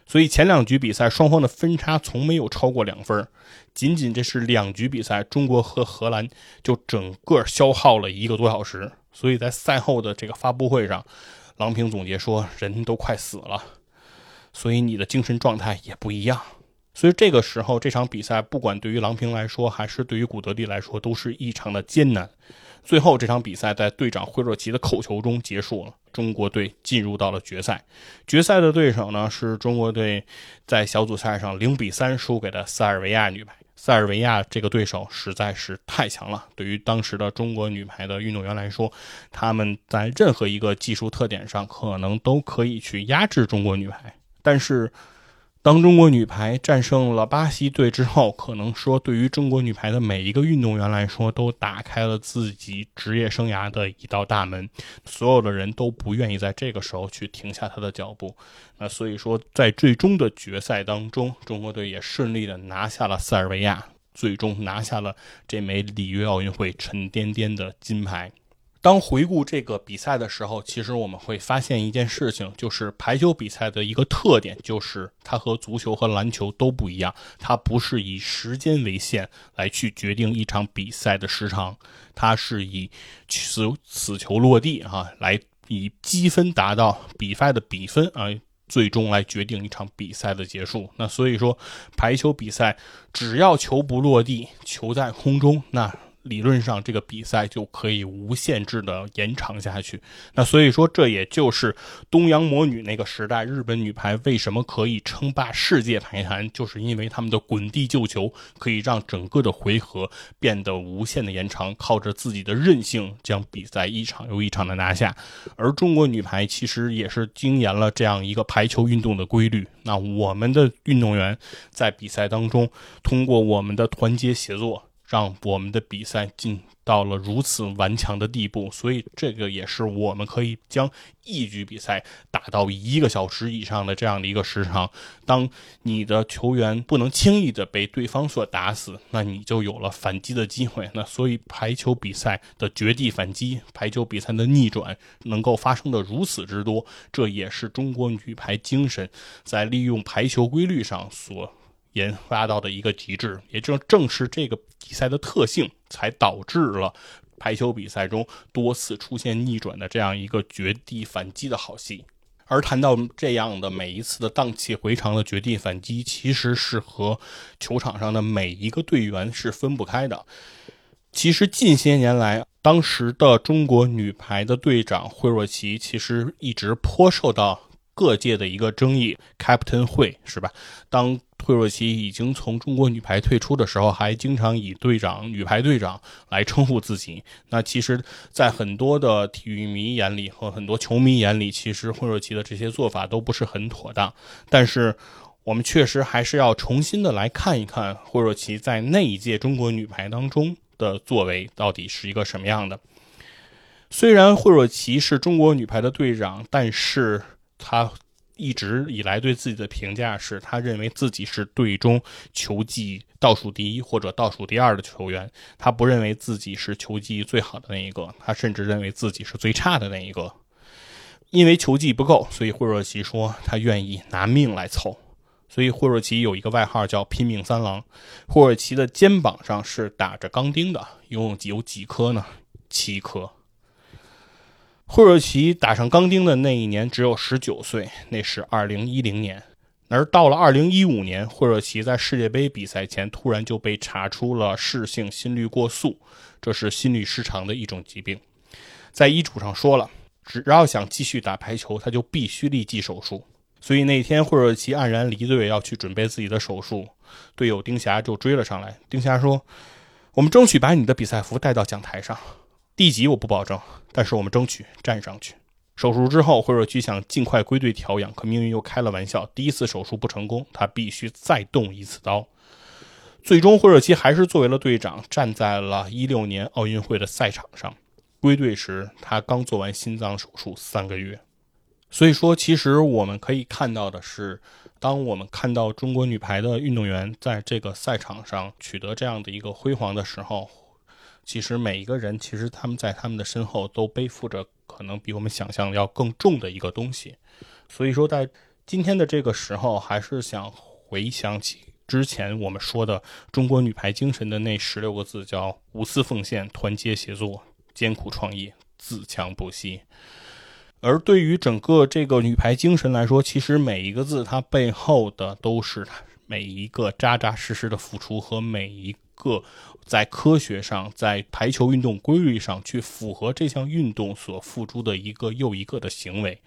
所以前两局比赛双方的分差从没有超过两分，仅仅这是两局比赛，中国和荷兰就整个消耗了一个多小时。所以在赛后的这个发布会上，郎平总结说：“人都快死了，所以你的精神状态也不一样。”所以这个时候，这场比赛不管对于郎平来说，还是对于古德蒂来说，都是异常的艰难。最后这场比赛在队长惠若琪的口球中结束了，中国队进入到了决赛。决赛的对手呢，是中国队在小组赛上零比三输给了塞尔维亚女排。塞尔维亚这个对手实在是太强了，对于当时的中国女排的运动员来说，他们在任何一个技术特点上可能都可以去压制中国女排，但是。当中国女排战胜了巴西队之后，可能说对于中国女排的每一个运动员来说，都打开了自己职业生涯的一道大门。所有的人都不愿意在这个时候去停下他的脚步。那所以说，在最终的决赛当中，中国队也顺利的拿下了塞尔维亚，最终拿下了这枚里约奥运会沉甸甸的金牌。当回顾这个比赛的时候，其实我们会发现一件事情，就是排球比赛的一个特点，就是它和足球和篮球都不一样，它不是以时间为限来去决定一场比赛的时长，它是以此此球落地啊，来以积分达到比赛的比分啊，最终来决定一场比赛的结束。那所以说，排球比赛只要球不落地，球在空中，那。理论上，这个比赛就可以无限制的延长下去。那所以说，这也就是东洋魔女那个时代，日本女排为什么可以称霸世界排坛，就是因为他们的滚地救球可以让整个的回合变得无限的延长，靠着自己的韧性将比赛一场又一场的拿下。而中国女排其实也是精研了这样一个排球运动的规律。那我们的运动员在比赛当中，通过我们的团结协作。让我们的比赛进到了如此顽强的地步，所以这个也是我们可以将一局比赛打到一个小时以上的这样的一个时长。当你的球员不能轻易的被对方所打死，那你就有了反击的机会。那所以排球比赛的绝地反击，排球比赛的逆转能够发生的如此之多，这也是中国女排精神在利用排球规律上所。研发到的一个极致，也正正是这个比赛的特性，才导致了排球比赛中多次出现逆转的这样一个绝地反击的好戏。而谈到这样的每一次的荡气回肠的绝地反击，其实是和球场上的每一个队员是分不开的。其实近些年来，当时的中国女排的队长惠若琪，其实一直颇受到。各界的一个争议，Captain 会是吧？当惠若琪已经从中国女排退出的时候，还经常以队长、女排队长来称呼自己。那其实，在很多的体育迷眼里和很多球迷眼里，其实惠若琪的这些做法都不是很妥当。但是，我们确实还是要重新的来看一看惠若琪在那一届中国女排当中的作为到底是一个什么样的。虽然惠若琪是中国女排的队长，但是。他一直以来对自己的评价是，他认为自己是队中球技倒数第一或者倒数第二的球员。他不认为自己是球技最好的那一个，他甚至认为自己是最差的那一个。因为球技不够，所以惠若琪说他愿意拿命来凑。所以惠若琪有一个外号叫“拼命三郎”。惠若琪的肩膀上是打着钢钉的，一共有几颗呢？七颗。惠若琪打上钢钉的那一年只有十九岁，那是二零一零年。而到了二零一五年，惠若琪在世界杯比赛前突然就被查出了室性心律过速，这是心律失常的一种疾病。在医嘱上说了，只要想继续打排球，他就必须立即手术。所以那天惠若琪黯然离队，要去准备自己的手术，队友丁霞就追了上来。丁霞说：“我们争取把你的比赛服带到讲台上。”地级我不保证，但是我们争取站上去。手术之后，惠若琪想尽快归队调养，可命运又开了玩笑，第一次手术不成功，他必须再动一次刀。最终，惠若琪还是作为了队长，站在了一六年奥运会的赛场上。归队时，他刚做完心脏手术三个月。所以说，其实我们可以看到的是，当我们看到中国女排的运动员在这个赛场上取得这样的一个辉煌的时候，其实每一个人，其实他们在他们的身后都背负着可能比我们想象要更重的一个东西。所以说，在今天的这个时候，还是想回想起之前我们说的中国女排精神的那十六个字，叫无私奉献、团结协作、艰苦创业、自强不息。而对于整个这个女排精神来说，其实每一个字它背后的都是每一个扎扎实实的付出和每一个在科学上、在排球运动规律上去符合这项运动所付出的一个又一个的行为。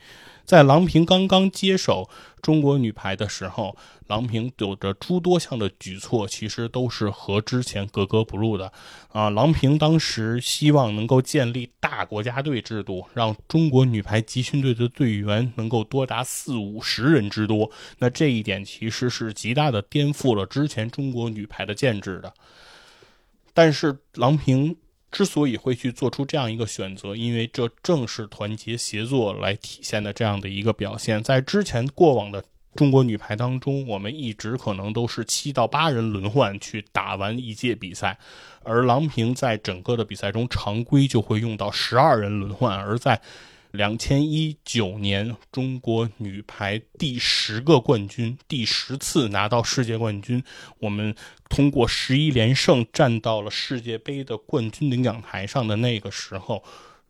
在郎平刚刚接手中国女排的时候，郎平有着诸多项的举措，其实都是和之前格格不入的。啊，郎平当时希望能够建立大国家队制度，让中国女排集训队的队员能够多达四五十人之多。那这一点其实是极大的颠覆了之前中国女排的建制的。但是郎平。之所以会去做出这样一个选择，因为这正是团结协作来体现的这样的一个表现。在之前过往的中国女排当中，我们一直可能都是七到八人轮换去打完一届比赛，而郎平在整个的比赛中常规就会用到十二人轮换，而在。两千一九年，中国女排第十个冠军，第十次拿到世界冠军。我们通过十一连胜站到了世界杯的冠军领奖台上的那个时候，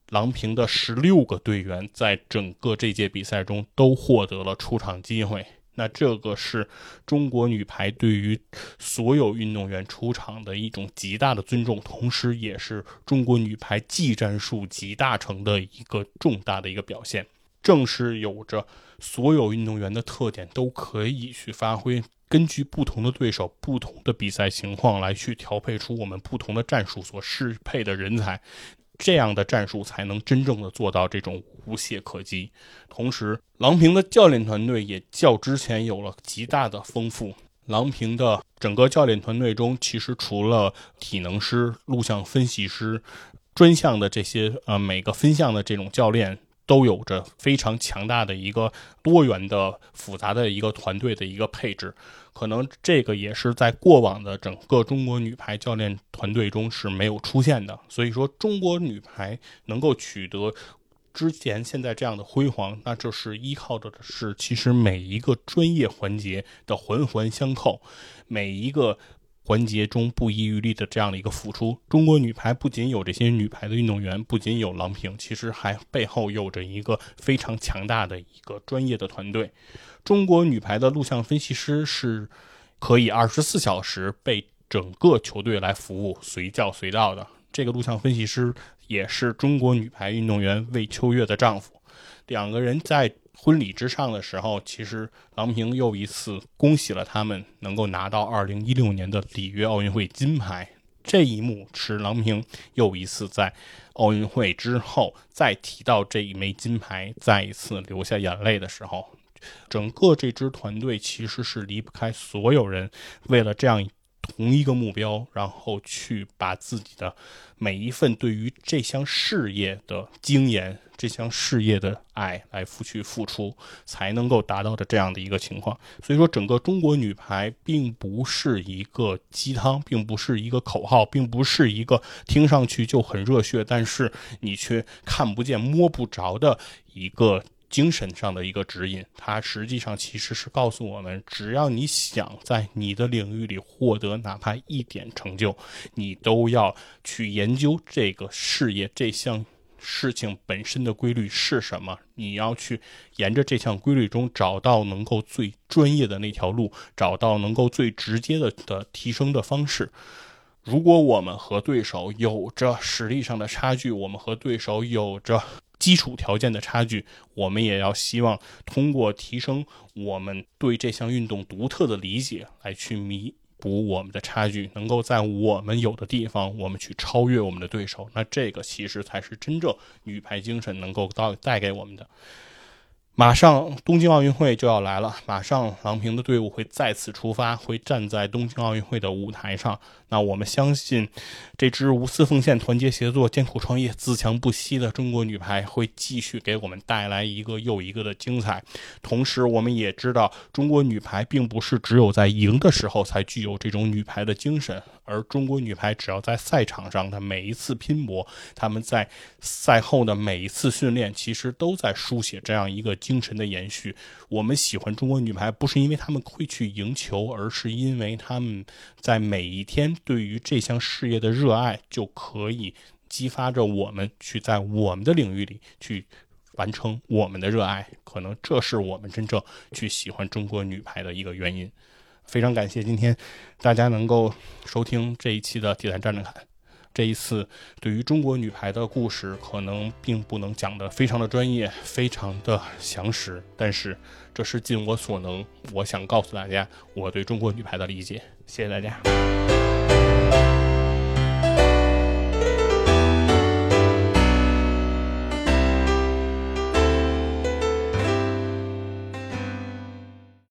郎平的十六个队员在整个这届比赛中都获得了出场机会。那这个是中国女排对于所有运动员出场的一种极大的尊重，同时也是中国女排技战术集大成的一个重大的一个表现。正是有着所有运动员的特点都可以去发挥，根据不同的对手、不同的比赛情况来去调配出我们不同的战术所适配的人才。这样的战术才能真正的做到这种无懈可击。同时，郎平的教练团队也较之前有了极大的丰富。郎平的整个教练团队中，其实除了体能师、录像分析师、专项的这些呃每个分项的这种教练。都有着非常强大的一个多元的复杂的一个团队的一个配置，可能这个也是在过往的整个中国女排教练团队中是没有出现的。所以说，中国女排能够取得之前现在这样的辉煌，那就是依靠着的是其实每一个专业环节的环环相扣，每一个。环节中不遗余力的这样的一个付出，中国女排不仅有这些女排的运动员，不仅有郎平，其实还背后有着一个非常强大的一个专业的团队。中国女排的录像分析师是可以二十四小时被整个球队来服务，随叫随到的。这个录像分析师也是中国女排运动员魏秋月的丈夫，两个人在。婚礼之上的时候，其实郎平又一次恭喜了他们能够拿到2016年的里约奥运会金牌。这一幕是郎平又一次在奥运会之后再提到这一枚金牌，再一次流下眼泪的时候。整个这支团队其实是离不开所有人为了这样同一个目标，然后去把自己的每一份对于这项事业的经验。这项事业的爱来付去付出，才能够达到的这样的一个情况。所以说，整个中国女排并不是一个鸡汤，并不是一个口号，并不是一个听上去就很热血，但是你却看不见摸不着的一个精神上的一个指引。它实际上其实是告诉我们，只要你想在你的领域里获得哪怕一点成就，你都要去研究这个事业这项。事情本身的规律是什么？你要去沿着这项规律中找到能够最专业的那条路，找到能够最直接的的提升的方式。如果我们和对手有着实力上的差距，我们和对手有着基础条件的差距，我们也要希望通过提升我们对这项运动独特的理解，来去弥。补我们的差距，能够在我们有的地方，我们去超越我们的对手。那这个其实才是真正女排精神能够到带给我们的。马上东京奥运会就要来了，马上郎平的队伍会再次出发，会站在东京奥运会的舞台上。那我们相信，这支无私奉献、团结协作、艰苦创业、自强不息的中国女排会继续给我们带来一个又一个的精彩。同时，我们也知道，中国女排并不是只有在赢的时候才具有这种女排的精神，而中国女排只要在赛场上的每一次拼搏，他们在赛后的每一次训练，其实都在书写这样一个精神的延续。我们喜欢中国女排，不是因为他们会去赢球，而是因为他们在每一天。对于这项事业的热爱，就可以激发着我们去在我们的领域里去完成我们的热爱。可能这是我们真正去喜欢中国女排的一个原因。非常感谢今天大家能够收听这一期的《体坛站着看》。这一次对于中国女排的故事，可能并不能讲得非常的专业、非常的详实，但是这是尽我所能，我想告诉大家我对中国女排的理解。谢谢大家。